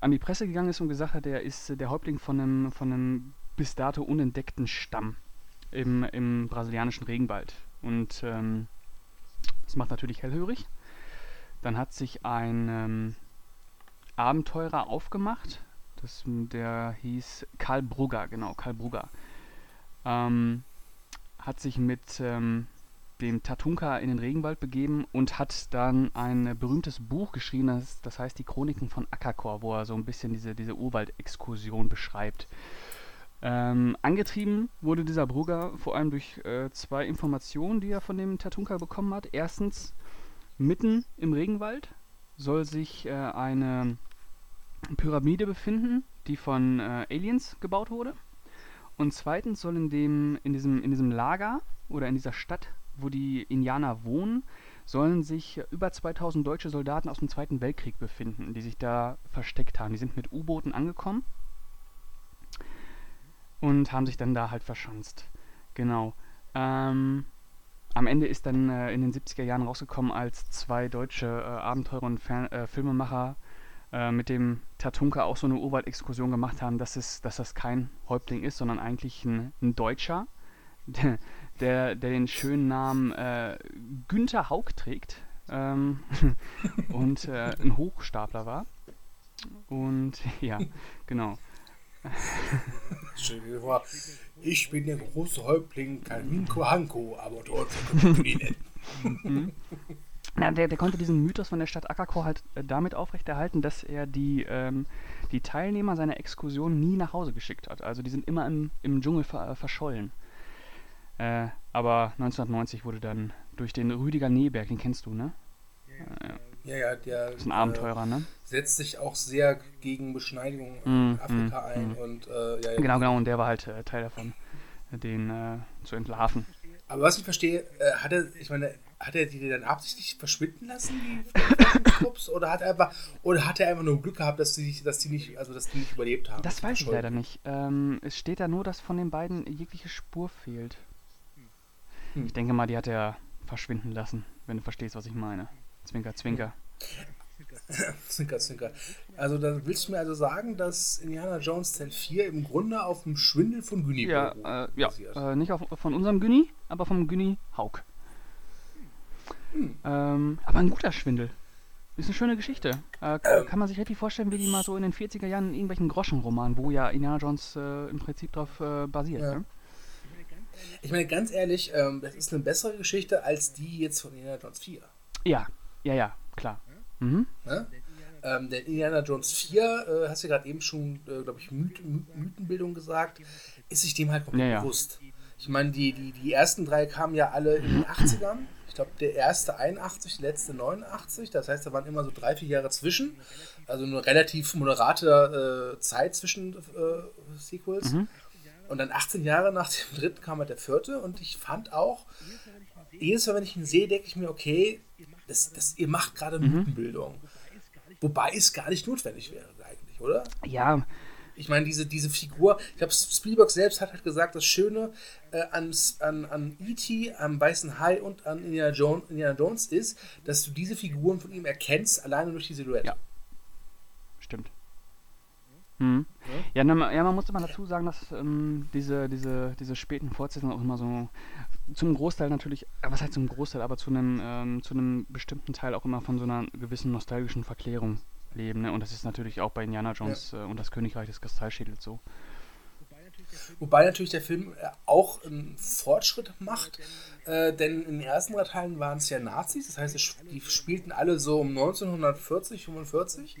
an die Presse gegangen ist und gesagt hat, er ist der Häuptling von einem, von einem bis dato unentdeckten Stamm im, im brasilianischen Regenwald. Und ähm, das macht natürlich hellhörig. Dann hat sich ein ähm, Abenteurer aufgemacht. Das, der hieß Karl Brugger, genau, Karl Brugger. Ähm, hat sich mit ähm, dem Tatunka in den Regenwald begeben und hat dann ein berühmtes Buch geschrieben, das, das heißt die Chroniken von Akakor, wo er so ein bisschen diese, diese Urwaldexkursion beschreibt. Ähm, angetrieben wurde dieser Brugger vor allem durch äh, zwei Informationen, die er von dem Tatunka bekommen hat. Erstens, mitten im Regenwald soll sich äh, eine Pyramide befinden, die von äh, Aliens gebaut wurde. Und zweitens soll in, dem, in, diesem, in diesem Lager oder in dieser Stadt, wo die Indianer wohnen, sollen sich über 2000 deutsche Soldaten aus dem Zweiten Weltkrieg befinden, die sich da versteckt haben. Die sind mit U-Booten angekommen und haben sich dann da halt verschanzt. Genau. Ähm, am Ende ist dann äh, in den 70er Jahren rausgekommen, als zwei deutsche äh, Abenteurer und Fan äh, Filmemacher äh, mit dem Tatunka auch so eine Urwaldexkursion gemacht haben, dass, es, dass das kein Häuptling ist, sondern eigentlich ein, ein Deutscher, der, der, der, den schönen Namen äh, Günther Haug trägt ähm, und äh, ein Hochstapler war. Und ja, genau. Ich bin der große Häuptling Kalminko Hanko, aber trotzdem können wir ihn nennen. Ja, der, der konnte diesen Mythos von der Stadt Akakor halt äh, damit aufrechterhalten, dass er die, ähm, die Teilnehmer seiner Exkursion nie nach Hause geschickt hat. Also die sind immer im, im Dschungel ver, äh, verschollen. Äh, aber 1990 wurde dann durch den Rüdiger Neberg, den kennst du, ne? Ja, ja. Ja, der ist ein Abenteurer, ne? setzt sich auch sehr gegen Beschneidung in mm, Afrika mm, ein. Mm. Und, äh, ja, ja. Genau, genau, und der war halt äh, Teil davon, den äh, zu entlarven. Aber was ich verstehe, äh, hat er, ich meine, hat er die dann absichtlich verschwinden lassen, die Trupps? oder hat er einfach, oder hat er einfach nur Glück gehabt, dass die, dass die nicht, also dass die nicht überlebt haben? Das weiß ich leider nicht. Ähm, es steht da nur, dass von den beiden jegliche Spur fehlt. Hm. Ich denke mal, die hat er verschwinden lassen, wenn du verstehst, was ich meine. Zwinker, zwinker. zwinker, zwinker. Also da willst du mir also sagen, dass Indiana Jones Teil 4 im Grunde auf dem Schwindel von Günni Ja, äh, ja äh, nicht auf, von unserem Günni, aber vom Günni Haug. Hm. Ähm, aber ein guter Schwindel. Ist eine schöne Geschichte. Äh, ähm. Kann man sich richtig vorstellen, wie die mal so in den 40er Jahren in irgendwelchen Groschenromanen, wo ja Indiana Jones äh, im Prinzip drauf äh, basiert. Ja. Ne? Ich meine, ganz ehrlich, ähm, das ist eine bessere Geschichte als die jetzt von Indiana Jones 4. Ja, ja, ja, klar. Mhm. Ja? Ähm, der Indiana Jones 4, äh, hast du ja gerade eben schon, äh, glaube ich, Myth Mythenbildung gesagt, ist sich dem halt komplett ja, ja. bewusst. Ich meine, die, die, die ersten drei kamen ja alle in den 80ern. Ich glaube, der erste 81, der letzte 89. Das heißt, da waren immer so drei, vier Jahre zwischen. Also eine relativ moderate äh, Zeit zwischen äh, Sequels. Mhm. Und dann 18 Jahre nach dem dritten kam halt der vierte. Und ich fand auch, jedes Mal, wenn ich ihn sehe, denke ich mir, okay, das, das, ihr macht gerade mhm. Mythenbildung. Wobei es gar nicht notwendig wäre, eigentlich, oder? Ja. Ich meine, diese, diese Figur, ich glaube, Spielberg selbst hat halt gesagt, das Schöne äh, an, an, an E.T., am Weißen Hai und an Indiana, Jones, Indiana Jones ist, dass du diese Figuren von ihm erkennst, alleine durch die Silhouette. Ja. Stimmt. Mhm. Ja, na, ja, man muss immer dazu sagen, dass ähm, diese, diese, diese späten Fortsetzungen auch immer so zum Großteil natürlich, äh, was heißt zum Großteil, aber zu einem, ähm, zu einem bestimmten Teil auch immer von so einer gewissen nostalgischen Verklärung leben. Ne? Und das ist natürlich auch bei Indiana Jones ja. äh, und das Königreich des Kristallschädels so. Wobei natürlich der Film äh, auch einen Fortschritt macht, äh, denn in den ersten drei Teilen waren es ja Nazis, das heißt, die spielten alle so um 1940, 45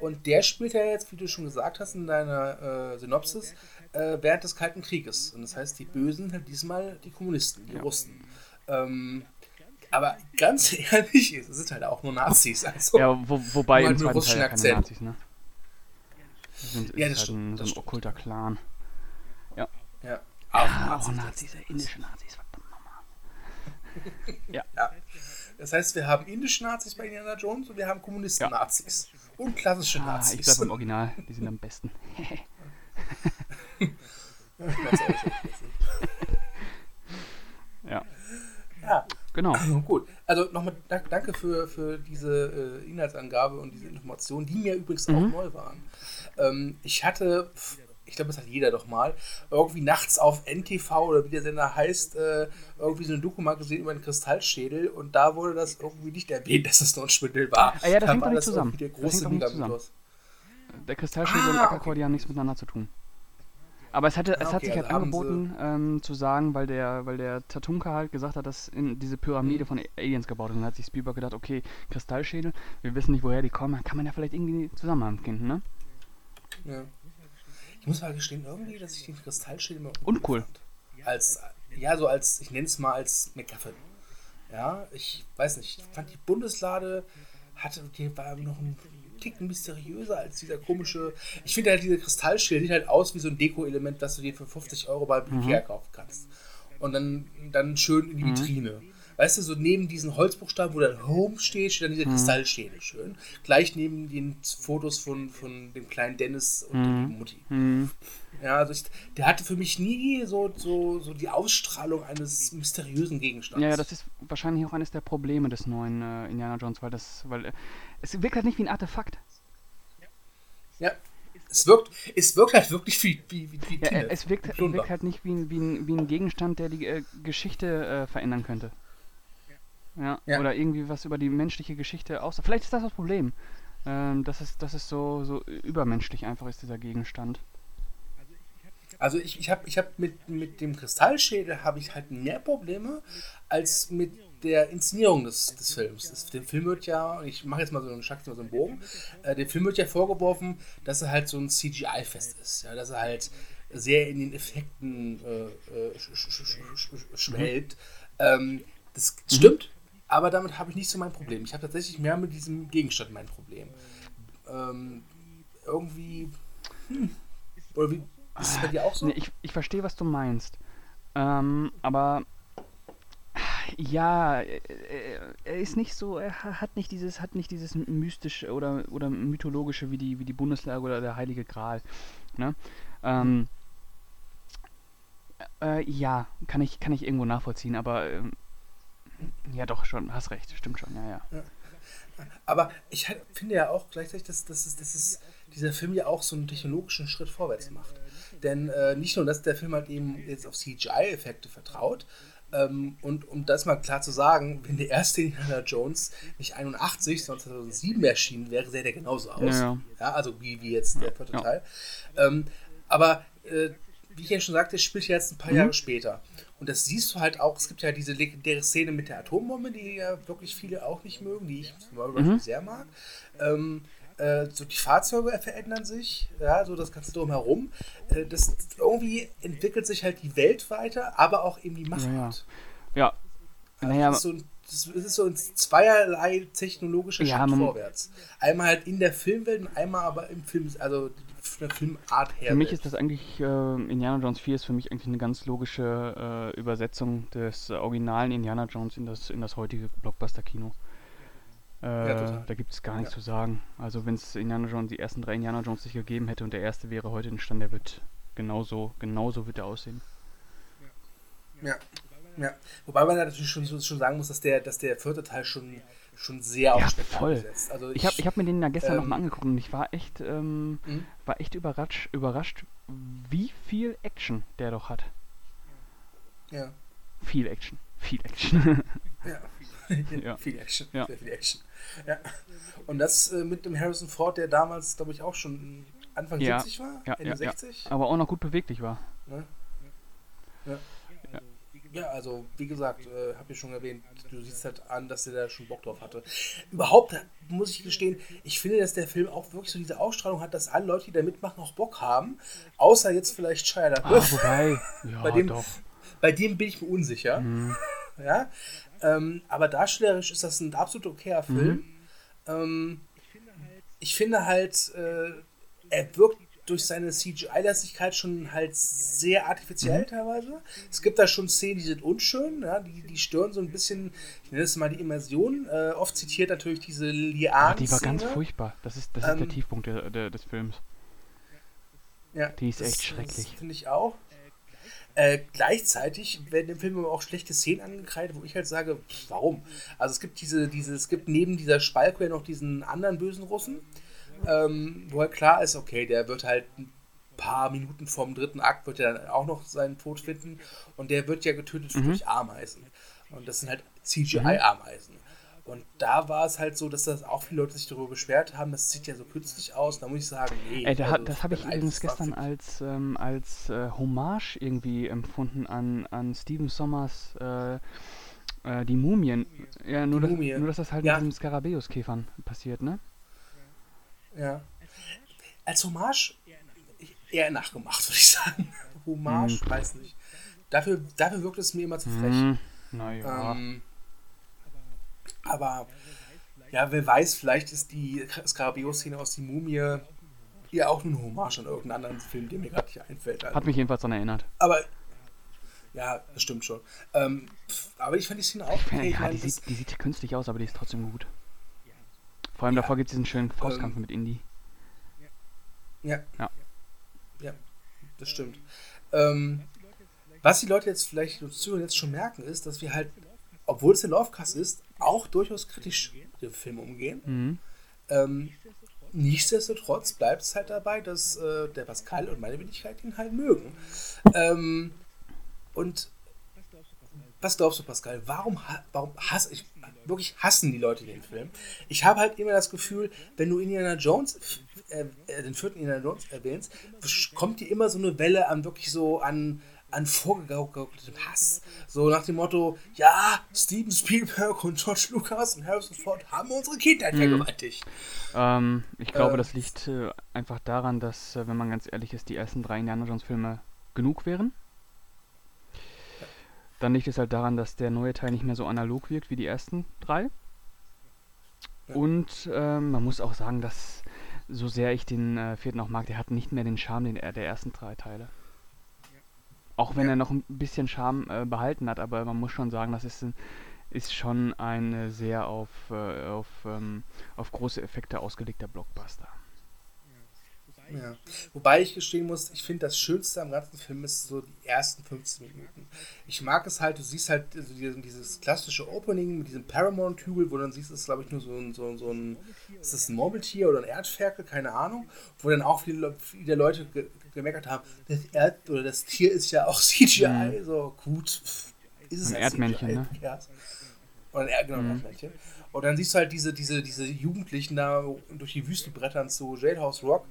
und der spielt ja jetzt, wie du schon gesagt hast in deiner äh, Synopsis, äh, während des Kalten Krieges. Und das heißt, die Bösen sind halt diesmal die Kommunisten, die ja. Russen. Ähm, aber ganz ehrlich, es sind halt auch nur Nazis. Also, ja, wo, wobei im zweiten Teil ja keine Nazis, ne? Das sind, ja, das halt stimmt, ein, so ein okkulter Clan. Ja. Auch, ja, Nazis, auch Nazis, indische Nazis, verdammt nochmal. ja. ja. Das heißt, wir haben indische Nazis bei Indiana Jones und wir haben Kommunisten-Nazis. Ja. Und klassische ah, Nazis. Ich bleibe im Original, die sind am besten. ja. Ja. Genau. Also, gut. Also nochmal danke für, für diese äh, Inhaltsangabe und diese Informationen, die mir übrigens mhm. auch neu waren. Ähm, ich hatte ich glaube, das hat jeder doch mal, irgendwie nachts auf NTV oder wie der Sender heißt, äh, irgendwie so ein Doku gesehen über einen Kristallschädel und da wurde das irgendwie nicht erwähnt, dass es nur ein Schwindel war. Ah, ja, das da hängt doch nicht zusammen. Der, große zusammen. der Kristallschädel ah, und Ackerkordi okay. haben nichts miteinander zu tun. Aber es, hatte, es okay, hat sich halt also angeboten ähm, zu sagen, weil der, weil der Tatunka halt gesagt hat, dass in diese Pyramide mhm. von Aliens gebaut ist. Und dann hat sich Spielberg gedacht, okay, Kristallschädel, wir wissen nicht, woher die kommen, kann man ja vielleicht irgendwie Zusammenhang finden, ne? Ja. Ich muss mal gestehen, irgendwie, dass ich den Kristallschild immer uncool fand. Als, ja, so als, ich nenne es mal als McGuffin. Ja, ich weiß nicht, ich fand die Bundeslade hatte, die war noch ein Ticken mysteriöser als dieser komische. Ich finde halt, diese Kristallschild sieht halt aus wie so ein Deko-Element, das du dir für 50 Euro bei Ikea mhm. kaufen kannst. Und dann, dann schön in die mhm. Vitrine. Mhm weißt du, so neben diesen Holzbuchstaben, wo dann Home steht, steht dann diese mhm. Kristallschädel schön. Gleich neben den Fotos von, von dem kleinen Dennis und mhm. der Mutti. Mhm. Ja, also ich, der hatte für mich nie so, so, so die Ausstrahlung eines mysteriösen Gegenstands. Ja, ja, das ist wahrscheinlich auch eines der Probleme des neuen äh, Indiana Jones, weil das, weil äh, es wirkt halt nicht wie ein Artefakt. Ja. Es wirkt, es wirkt halt wirklich wie, wie, wie, wie ja, Es wirkt, wirkt, halt nicht wie, wie, ein, wie ein Gegenstand, der die äh, Geschichte äh, verändern könnte. Ja, ja. Oder irgendwie was über die menschliche Geschichte aussagt. Vielleicht ist das das Problem. Ähm, dass es, dass es so, so übermenschlich einfach ist, dieser Gegenstand. Also ich, ich habe ich hab mit, mit dem Kristallschädel habe ich halt mehr Probleme als mit der Inszenierung des, des Films. Das, dem Film wird ja, ich mache jetzt mal so einen Schack, so einen Bogen, äh, dem Film wird ja vorgeworfen, dass er halt so ein CGI-Fest ist. Ja, dass er halt sehr in den Effekten äh, äh, sch sch sch schwelgt. Mhm. Ähm, das stimmt, aber damit habe ich nicht so mein Problem. Ich habe tatsächlich mehr mit diesem Gegenstand mein Problem. Ähm, irgendwie. Hm, oder wie. Ist es bei dir auch so? Nee, ich, ich verstehe, was du meinst. Ähm, aber. Ja, er ist nicht so, er hat nicht dieses, hat nicht dieses mystische oder, oder mythologische wie die, wie die Bundeslage oder der Heilige Gral. Ne? Ähm, äh, ja, kann ich, kann ich irgendwo nachvollziehen, aber ähm, ja, doch, schon, hast recht, stimmt schon, ja, ja. ja. Aber ich halt, finde ja auch gleichzeitig, dass, dass, dass, dass dieser Film ja auch so einen technologischen Schritt vorwärts macht. Denn äh, nicht nur, dass der Film halt eben jetzt auf CGI-Effekte vertraut, ähm, und um das mal klar zu sagen, wenn der erste Indiana Jones nicht 81, sondern 2007 erschienen wäre, sähe der genauso aus. Ja, ja. ja also wie, wie jetzt der vierte Teil. Ähm, aber äh, wie ich ja schon sagte, spielt jetzt ein paar mhm. Jahre später. Und das siehst du halt auch, es gibt ja diese legendäre Szene mit der Atombombe, die ja wirklich viele auch nicht mögen, die ich zum Beispiel mhm. sehr mag. Ähm, äh, so die Fahrzeuge verändern sich, ja, so das Ganze drumherum. Äh, das irgendwie entwickelt sich halt die Welt weiter, aber auch eben die Machart. Ja. ja. Also naja. Das ist, so ein, das ist so ein zweierlei technologischer ja, Schritt vorwärts. Einmal halt in der Filmwelt und einmal aber im Film, also der Filmart her. Für mich ist das eigentlich, äh, Indiana Jones 4 ist für mich eigentlich eine ganz logische äh, Übersetzung des originalen Indiana Jones in das, in das heutige Blockbuster-Kino. Äh, ja, da gibt es gar nichts ja. zu sagen. Also wenn es Indiana Jones, die ersten drei Indiana Jones sich gegeben hätte und der erste wäre heute entstanden, der wird genauso, genauso wird er aussehen. Ja. Ja. Wobei man natürlich schon, schon sagen muss, dass der, dass der vierte Teil schon schon sehr auf ja, voll. gesetzt. Also ich, ich habe ich hab mir den da gestern ähm, nochmal angeguckt und ich war echt, ähm, mhm. war echt überrascht, überrascht, wie viel Action der doch hat. Ja. Viel Action. Viel Action. ja. ja. Viel Action. Ja. Sehr viel Action. Ja. Und das äh, mit dem Harrison Ford, der damals, glaube ich, auch schon Anfang ja. 70 war, ja, Ende 60. Aber auch noch gut beweglich war. Ne? Ja. Ja, also wie gesagt, äh, habe ich schon erwähnt, du siehst halt an, dass er da schon Bock drauf hatte. Überhaupt muss ich gestehen, ich finde, dass der Film auch wirklich so diese Ausstrahlung hat, dass alle Leute, die da mitmachen, auch Bock haben. Außer jetzt vielleicht Shia. Ah, wobei, ja, bei dem, doch. Bei dem bin ich mir unsicher. Mhm. Ja, ähm, aber darstellerisch ist das ein absolut okayer Film. Mhm. Ähm, ich finde halt, äh, er wirkt durch seine CGI-Lastigkeit schon halt sehr artifiziell mhm. teilweise. Es gibt da schon Szenen, die sind unschön, ja, die, die stören so ein bisschen, ich nenne es mal die Immersion. Äh, oft zitiert natürlich diese Lianen. Die war ganz furchtbar. Das ist, das ist der ähm, Tiefpunkt der, der, des Films. Ja, die ist das, echt schrecklich. Finde ich auch. Äh, gleichzeitig werden im Film aber auch schlechte Szenen angekreidet, wo ich halt sage, pff, warum? Also es gibt diese, diese, es gibt neben dieser Spalke noch diesen anderen bösen Russen, ähm, wo halt klar ist, okay, der wird halt ein paar Minuten vorm dritten Akt wird er dann auch noch seinen Tod finden und der wird ja getötet mhm. durch Ameisen. Und das sind halt CGI-Ameisen. Und da war es halt so, dass das auch viele Leute sich darüber beschwert haben, das sieht ja so künstlich aus. Da muss ich sagen, nee. Ey, also, das habe ich übrigens gestern als, ähm, als äh, Hommage irgendwie empfunden an, an Steven Sommers äh, äh, Die Mumien. Ja, nur, das, nur dass das halt ja. mit diesen Skarabäus-Käfern passiert, ne? Ja. Als Hommage eher nachgemacht, würde ich sagen. Hommage, hm. weiß nicht. Dafür, dafür wirkt es mir immer zu frech. Hm. Naja. Ähm, aber ja, wer weiß, vielleicht ist die Skarabeo-Szene aus die Mumie ja auch nur ein Hommage an irgendeinen anderen Film, der mir gerade nicht einfällt. Also. Hat mich jedenfalls daran erinnert. Aber ja, das stimmt schon. Ähm, aber ich fand die Szene auch okay. Ja, die, sieht, die sieht künstlich aus, aber die ist trotzdem gut. Vor allem ja. davor gibt es diesen schönen Faustkampf ähm, mit Indie. Ja. Ja. Ja, das stimmt. Ähm, was die Leute jetzt vielleicht jetzt schon merken, ist, dass wir halt, obwohl es der Lovecast ist, auch durchaus kritisch mit dem Film umgehen. Mhm. Ähm, nichtsdestotrotz bleibt es halt dabei, dass äh, der Pascal und meine Wenigkeit ihn halt mögen. Ähm, und was glaubst du, Pascal? Warum, warum hasse ich wirklich hassen die Leute den Film? Ich habe halt immer das Gefühl, wenn du Indiana Jones, äh, äh den vierten Indiana Jones erwähnst, kommt dir immer so eine Welle an wirklich so an an vorgegaukeltem Hass. So nach dem Motto, ja, Steven Spielberg und George Lucas und Harrison Ford haben unsere Kindheit mhm. vergewaltigt. Ähm, ich glaube, äh, das liegt äh, einfach daran, dass, äh, wenn man ganz ehrlich ist, die ersten drei Indiana Jones Filme genug wären. Dann liegt es halt daran, dass der neue Teil nicht mehr so analog wirkt wie die ersten drei. Ja. Und ähm, man muss auch sagen, dass so sehr ich den äh, vierten auch mag, der hat nicht mehr den Charme den, der ersten drei Teile. Auch wenn ja. er noch ein bisschen Charme äh, behalten hat, aber man muss schon sagen, das ist, ist schon ein sehr auf, äh, auf, ähm, auf große Effekte ausgelegter Blockbuster. Ja. Wobei ich gestehen muss, ich finde das Schönste am ganzen Film ist so die ersten 15 Minuten. Ich mag es halt, du siehst halt also dieses klassische Opening mit diesem Paramount-Hügel, wo dann siehst, es ist glaube ich nur so ein, so, so ein, ist das ein Murmeltier oder ein Erdferkel, keine Ahnung, wo dann auch viele, viele Leute gemeckert haben, das Erd oder das Tier ist ja auch CGI, mhm. so gut. Ist es ein Erdmännchen, CGI, ne? Ja. Oder ein, genau, mhm. Erdmännchen. Und dann siehst du halt diese, diese, diese Jugendlichen da durch die Wüste brettern zu Jailhouse Rock.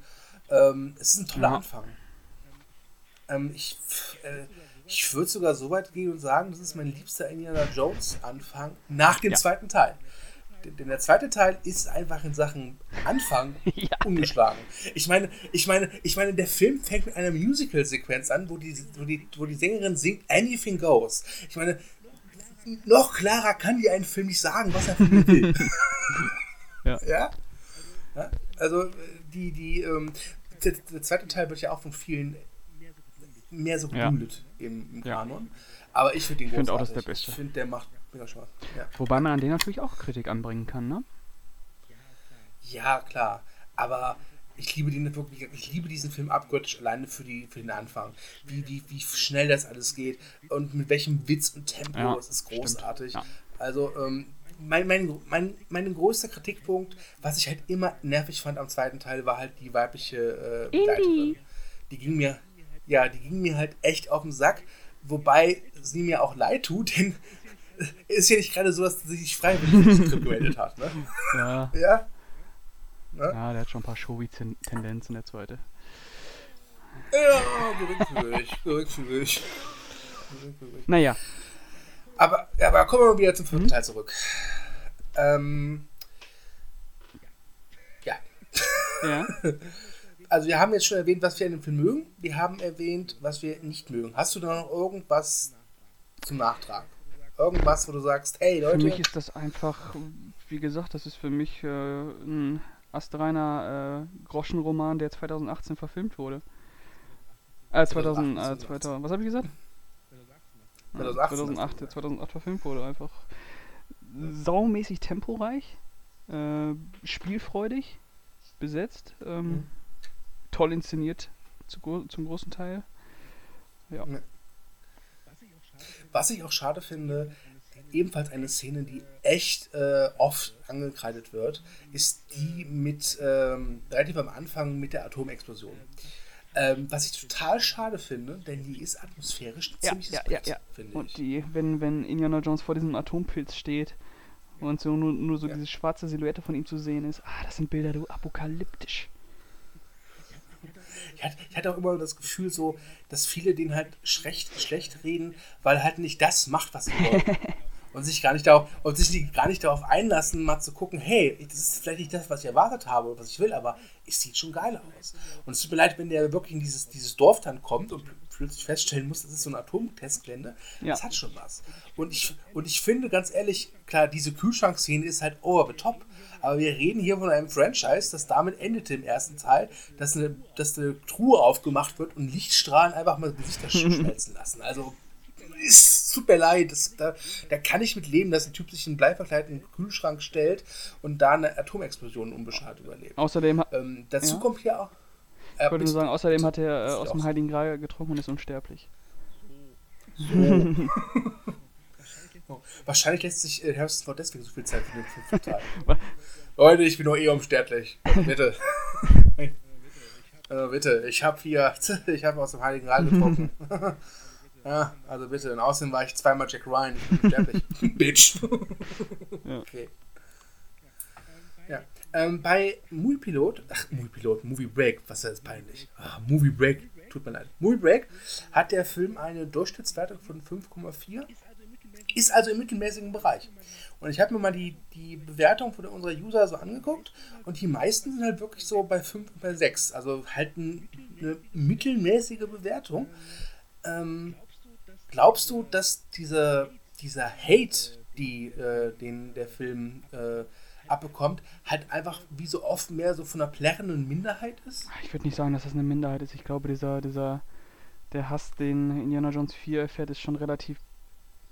Ähm, es ist ein toller ja. Anfang. Ähm, ich äh, ich würde sogar so weit gehen und sagen, das ist mein liebster Indiana Jones Anfang nach dem ja. zweiten Teil. Denn der zweite Teil ist einfach in Sachen Anfang ja. ungeschlagen. Ich meine, ich meine, ich meine, der Film fängt mit einer Musical-Sequenz an, wo die, wo, die, wo die Sängerin singt Anything Goes. Ich meine, noch klarer kann dir ein Film nicht sagen, was er von will. ja. ja. ja? Also, die, die, ähm, der, der, zweite Teil wird ja auch von vielen mehr so geduldet ja. im, im Kanon. Aber ich finde den Ich finde auch, das der beste. Ich finde, der macht mega Spaß. Ja. Wobei man an den natürlich auch Kritik anbringen kann, ne? Ja, klar. Aber ich liebe den wirklich, ich liebe diesen Film abgöttisch alleine für, die, für den Anfang. Wie, wie, wie schnell das alles geht und mit welchem Witz und Tempo. Ja, das ist großartig. Ja. Also, ähm, mein, mein, mein, mein größter Kritikpunkt, was ich halt immer nervig fand am zweiten Teil, war halt die weibliche äh, Begleiterin. Die ging mir, ja, die ging mir halt echt auf den Sack. Wobei sie mir auch leid tut, denn ist ja nicht gerade so, dass sie sich freiwillig gemeldet hat, ne? Ja. Ja? Ne? Ja, der hat schon ein paar Showy-Tendenzen, der zweite. Ja, geringfügig, geringfügig. Naja. Aber, aber kommen wir mal wieder zum fünften mhm. Teil zurück. Ähm, ja. Ja. Also wir haben jetzt schon erwähnt, was wir in dem Film mögen. Wir haben erwähnt, was wir nicht mögen. Hast du da noch irgendwas zum Nachtragen? Irgendwas, wo du sagst, hey Leute. Für mich ist das einfach, wie gesagt, das ist für mich äh, ein astreiner äh, Groschenroman, der 2018 verfilmt wurde. Äh, 2000, äh, 2000, was habe ich gesagt? 2008, 2008, 2008 verfilmt wurde, einfach saumäßig temporeich, äh, spielfreudig, besetzt, ähm, mhm. toll inszeniert zu, zum großen Teil. Ja. Was ich auch schade finde, ebenfalls eine Szene, die echt äh, oft angekreidet wird, ist die mit ähm, relativ am Anfang mit der Atomexplosion. Ähm, was ich total schade finde, denn die ist atmosphärisch ja, ziemliches ja, Brett, ja, ja. Und die, wenn, wenn Indiana Jones vor diesem Atompilz steht und so nur, nur so ja. diese schwarze Silhouette von ihm zu sehen ist, ah, das sind Bilder, du apokalyptisch. Ich hatte, ich hatte auch immer das Gefühl so, dass viele den halt schlecht, schlecht reden, weil er halt nicht das macht, was sie wollen. und sich gar nicht darauf, und sich gar nicht darauf einlassen, mal zu gucken, hey, das ist vielleicht nicht das, was ich erwartet habe oder was ich will, aber es sieht schon geil aus. Und es tut mir leid, wenn der wirklich in dieses, dieses Dorf dann kommt und plötzlich feststellen muss, das ist so ein Atomtestgelände. Ja. Das hat schon was. Und ich, und ich finde ganz ehrlich, klar, diese Kühlschrankszene ist halt over the top. Aber wir reden hier von einem Franchise, das damit endete im ersten Teil, dass eine, dass eine Truhe aufgemacht wird und Lichtstrahlen einfach mal Gesichter schmelzen lassen. Also es tut mir leid, das, da, da kann ich mit leben, dass ein Typ sich einen Bleiverkleid in den Kühlschrank stellt und da eine Atomexplosion unbeschadet überlebt. Außerdem, ähm, dazu ja. kommt hier auch. Äh, ich würde nur sagen, außerdem hat er äh, aus dem Heiligen Gral getrunken und ist unsterblich. So. Wahrscheinlich lässt sich äh, Harrison Ford deswegen so viel Zeit für den fünften Teil. Leute, ich bin nur eh unsterblich. Bitte. also bitte, ich habe hier, ich habe aus dem Heiligen Gral getrunken. Ja, also bitte. Und außerdem war ich zweimal Jack Ryan. Ich bin sterblich. Bitch. ja. Okay. Ja. Ähm, bei Movie Pilot, ach, Movie Pilot, Movie Break, was ist das peinlich? Ach, Movie Break, tut mir leid. Movie Break hat der Film eine Durchschnittswertung von 5,4. Ist also im mittelmäßigen Bereich. Und ich habe mir mal die, die Bewertung von unserer User so angeguckt und die meisten sind halt wirklich so bei 5 und bei 6. Also halt eine mittelmäßige Bewertung. Ähm, Glaubst du, dass dieser, dieser Hate, die, äh, den der Film äh, abbekommt, halt einfach wie so oft mehr so von einer plärrenden Minderheit ist? Ich würde nicht sagen, dass das eine Minderheit ist. Ich glaube, dieser, dieser, der Hass, den Indiana Jones 4 erfährt, ist schon relativ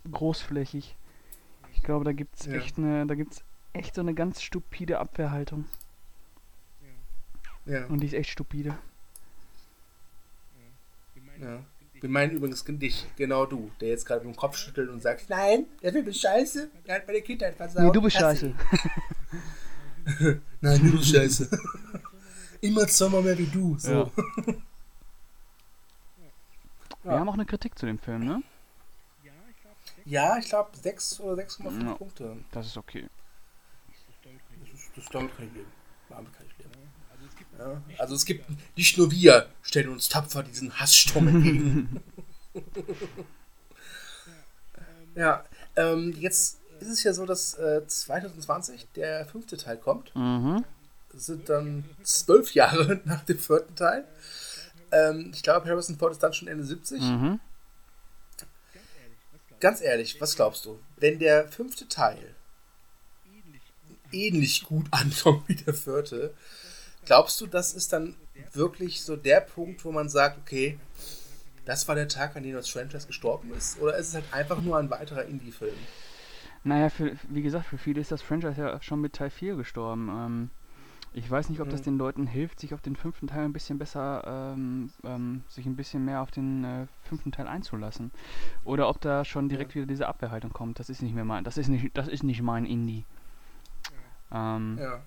großflächig. Ich glaube, da gibt's ja. echt eine, da gibt's echt so eine ganz stupide Abwehrhaltung. Ja. Und die ist echt stupide. Ja. Wir meinen übrigens dich, genau du, der jetzt gerade mit dem Kopf schüttelt und sagt, nein, der Film ist scheiße, der hat meine Kindheit versaut. Nee, du bist scheiße. nein, du bist scheiße. Immer zweimal mehr wie du. So. Ja. Wir ja. haben auch eine Kritik zu dem Film, ne? Ja, ich glaube 6 oder 6,5 ja, Punkte. Das ist okay. Das, ist, das damit kann ich leben. Damit kann ich ja, also es gibt nicht nur wir stellen uns tapfer diesen Hasssturm entgegen. ja, ähm, jetzt ist es ja so, dass äh, 2020 der fünfte Teil kommt. Mhm. Das sind dann zwölf Jahre nach dem vierten Teil. Ähm, ich glaube, Harrison Ford ist dann schon Ende 70. Mhm. Ganz ehrlich, was glaubst du? Wenn der fünfte Teil ähnlich gut ankommt wie der vierte, Glaubst du, das ist dann wirklich so der Punkt, wo man sagt, okay, das war der Tag, an dem das Franchise gestorben ist? Oder ist es halt einfach nur ein weiterer Indie-Film? Naja, für, wie gesagt, für viele ist das Franchise ja schon mit Teil 4 gestorben. Ähm, ich weiß nicht, ob das mhm. den Leuten hilft, sich auf den fünften Teil ein bisschen besser, ähm, ähm, sich ein bisschen mehr auf den äh, fünften Teil einzulassen. Oder ob da schon direkt wieder diese Abwehrhaltung kommt. Das ist nicht mehr mein, das ist nicht, das ist nicht mein Indie. Ähm, ja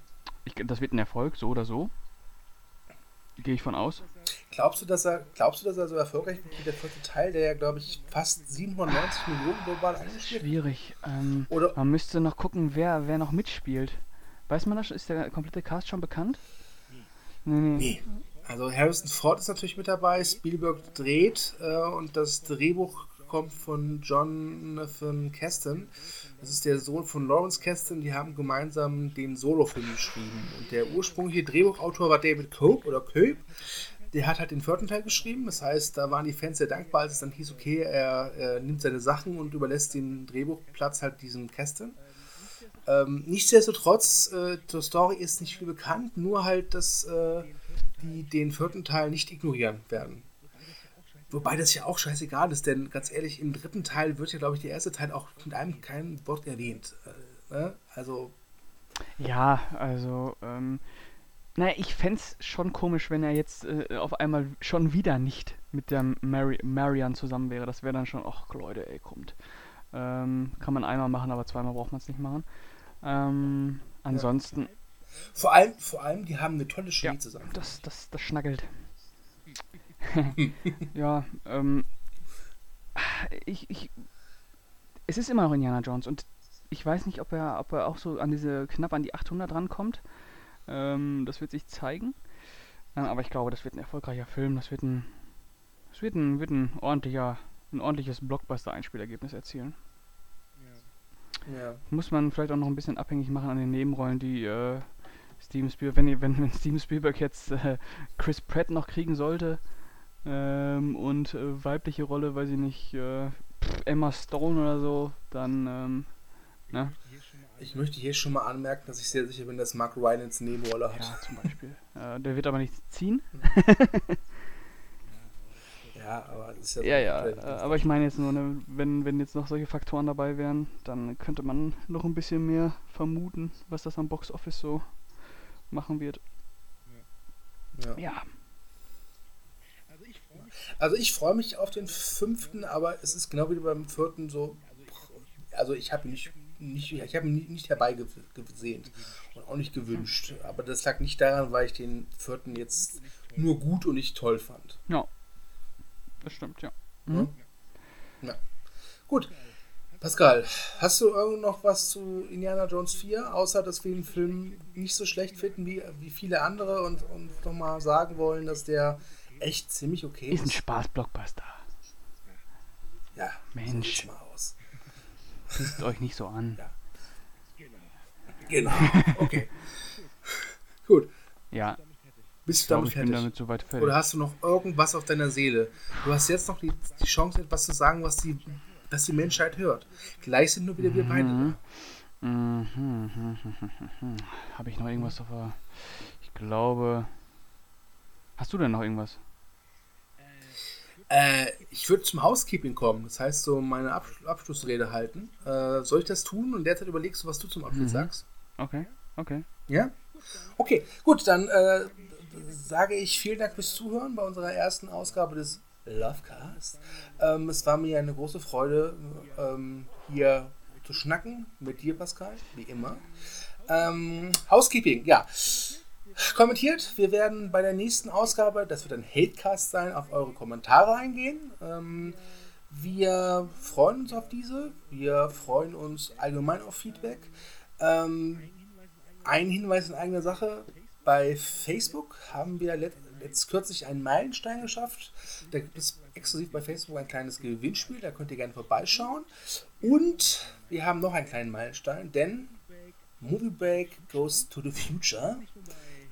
ich, das wird ein Erfolg, so oder so. Gehe ich von aus. Glaubst du, dass er, glaubst du, dass er so erfolgreich wird wie der vierte Teil, der ja, glaube ich, fast 790 Millionen global eingespielt Schwierig. Ähm, oder man müsste noch gucken, wer, wer noch mitspielt. Weiß man das? Ist der komplette Cast schon bekannt? Nee, nee. nee. Also Harrison Ford ist natürlich mit dabei, Spielberg dreht äh, und das Drehbuch kommt von Jonathan Kasten. Das ist der Sohn von Lawrence Kasten. Die haben gemeinsam den Solofilm geschrieben. Und der ursprüngliche Drehbuchautor war David Cope oder Cope. Der hat halt den vierten Teil geschrieben. Das heißt, da waren die Fans sehr dankbar, als es dann hieß, okay, er, er nimmt seine Sachen und überlässt den Drehbuchplatz halt diesem Kasten. Ähm, nichtsdestotrotz, äh, zur Story ist nicht viel bekannt, nur halt, dass äh, die den vierten Teil nicht ignorieren werden. Wobei das ja auch scheißegal ist, denn ganz ehrlich, im dritten Teil wird ja, glaube ich, der erste Teil auch mit einem kein Wort erwähnt. Äh, ne? Also. Ja, also, ähm, naja, ich fände es schon komisch, wenn er jetzt äh, auf einmal schon wieder nicht mit der Mary Marian zusammen wäre. Das wäre dann schon, ach Leute, ey, kommt. Ähm, kann man einmal machen, aber zweimal braucht man es nicht machen. Ähm, ansonsten. Vor allem, vor allem, die haben eine tolle Chemie Ja, zusammen. das, das, das schnackelt. ja, ähm. Ich, ich. Es ist immer noch Indiana Jones und ich weiß nicht, ob er, ob er auch so an diese knapp an die 800 rankommt. Ähm, das wird sich zeigen. Ähm, aber ich glaube, das wird ein erfolgreicher Film. Das wird ein, das wird ein, wird ein ordentlicher, ein ordentliches Blockbuster-Einspielergebnis erzielen. Ja. Muss man vielleicht auch noch ein bisschen abhängig machen an den Nebenrollen, die äh, Steven Spielberg, wenn, wenn, wenn Steven Spielberg jetzt äh, Chris Pratt noch kriegen sollte ähm, und äh, weibliche Rolle, weiß ich nicht, äh, Emma Stone oder so, dann ähm, ne? Ich möchte hier schon mal anmerken, dass ich sehr sicher bin, dass Mark Rylance Nebenrolle hat. Ja, zum Beispiel. äh, der wird aber nicht ziehen. Ja, aber das ist ja. Ja, ja, äh, aber ich meine jetzt nur, ne, wenn, wenn jetzt noch solche Faktoren dabei wären, dann könnte man noch ein bisschen mehr vermuten, was das am Box Office so machen wird. Ja. Ja, Also ich freue mich auf den fünften, aber es ist genau wie beim vierten so. Also ich habe ihn nicht, nicht, ich habe ihn nicht- herbeigesehnt und auch nicht gewünscht. Aber das lag nicht daran, weil ich den vierten jetzt nur gut und nicht toll fand. ja. Das stimmt, ja. Ja. Mhm. Ja. Gut. Pascal, hast du irgend noch was zu Indiana Jones 4, außer dass wir den Film nicht so schlecht finden wie, wie viele andere und, und nochmal sagen wollen, dass der echt ziemlich okay Ist ein? Spaß-Blockbuster. Ja, Mensch. So mal aus. Pisst euch nicht so an. Ja. Genau. Okay. Gut. Ja, Bist du damit ich bin fertig? damit soweit fertig. Oder hast du noch irgendwas auf deiner Seele? Du hast jetzt noch die, die Chance, etwas zu sagen, was die, was die Menschheit hört. Gleich sind nur wieder wir beide. Mhm. mhm, mhm. Habe ich noch irgendwas auf der... Ich glaube... Hast du denn noch irgendwas? Äh, ich würde zum Housekeeping kommen. Das heißt, so meine Ab Abschlussrede halten. Äh, soll ich das tun? Und derzeit überlegst du, was du zum Abschluss Mhm. sagst. Okay, okay. Ja? Okay, gut, dann äh, sage ich vielen Dank fürs Zuhören bei unserer ersten Ausgabe des Lovecast. Ähm, es war mir eine große Freude, ähm, hier zu schnacken mit dir, Pascal, wie immer. Ähm, Housekeeping, ja. Kommentiert, wir werden bei der nächsten Ausgabe, das wird ein Hatecast sein, auf eure Kommentare eingehen. Ähm, wir freuen uns auf diese. Wir freuen uns allgemein auf Feedback. Ähm, ein Hinweis in eigener Sache. Bei Facebook haben wir jetzt kürzlich einen Meilenstein geschafft. Da gibt es exklusiv bei Facebook ein kleines Gewinnspiel, da könnt ihr gerne vorbeischauen. Und wir haben noch einen kleinen Meilenstein, denn Movie Break goes to the future.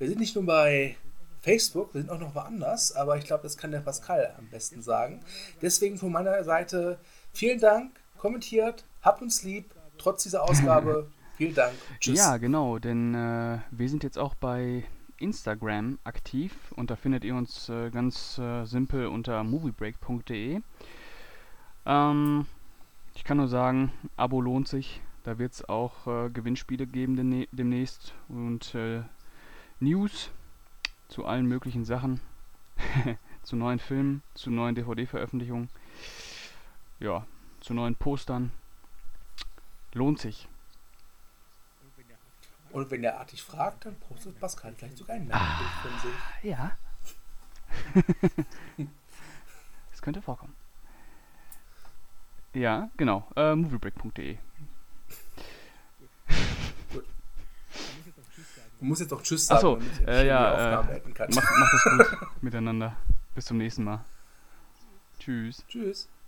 Wir sind nicht nur bei Facebook, wir sind auch noch woanders, aber ich glaube, das kann der Pascal am besten sagen. Deswegen von meiner Seite vielen Dank, kommentiert, habt uns lieb, trotz dieser Ausgabe. vielen Dank. Tschüss. Ja, genau, denn äh, wir sind jetzt auch bei Instagram aktiv und da findet ihr uns äh, ganz äh, simpel unter moviebreak.de. Ähm, ich kann nur sagen, Abo lohnt sich. Da wird es auch äh, Gewinnspiele geben demnächst und äh, News zu allen möglichen Sachen, zu neuen Filmen, zu neuen DVD-Veröffentlichungen, ja, zu neuen Postern. Lohnt sich. Und wenn der artig fragt, dann postet Pascal vielleicht sogar ein Namenbild von sich. Ja. das könnte vorkommen. Ja, genau. Äh, moviebreak.de. Du musst jetzt auch Tschüss sagen, so, damit ich äh, ja, äh. Macht, macht es gut miteinander. Bis zum nächsten Mal. Tschüss. Tschüss.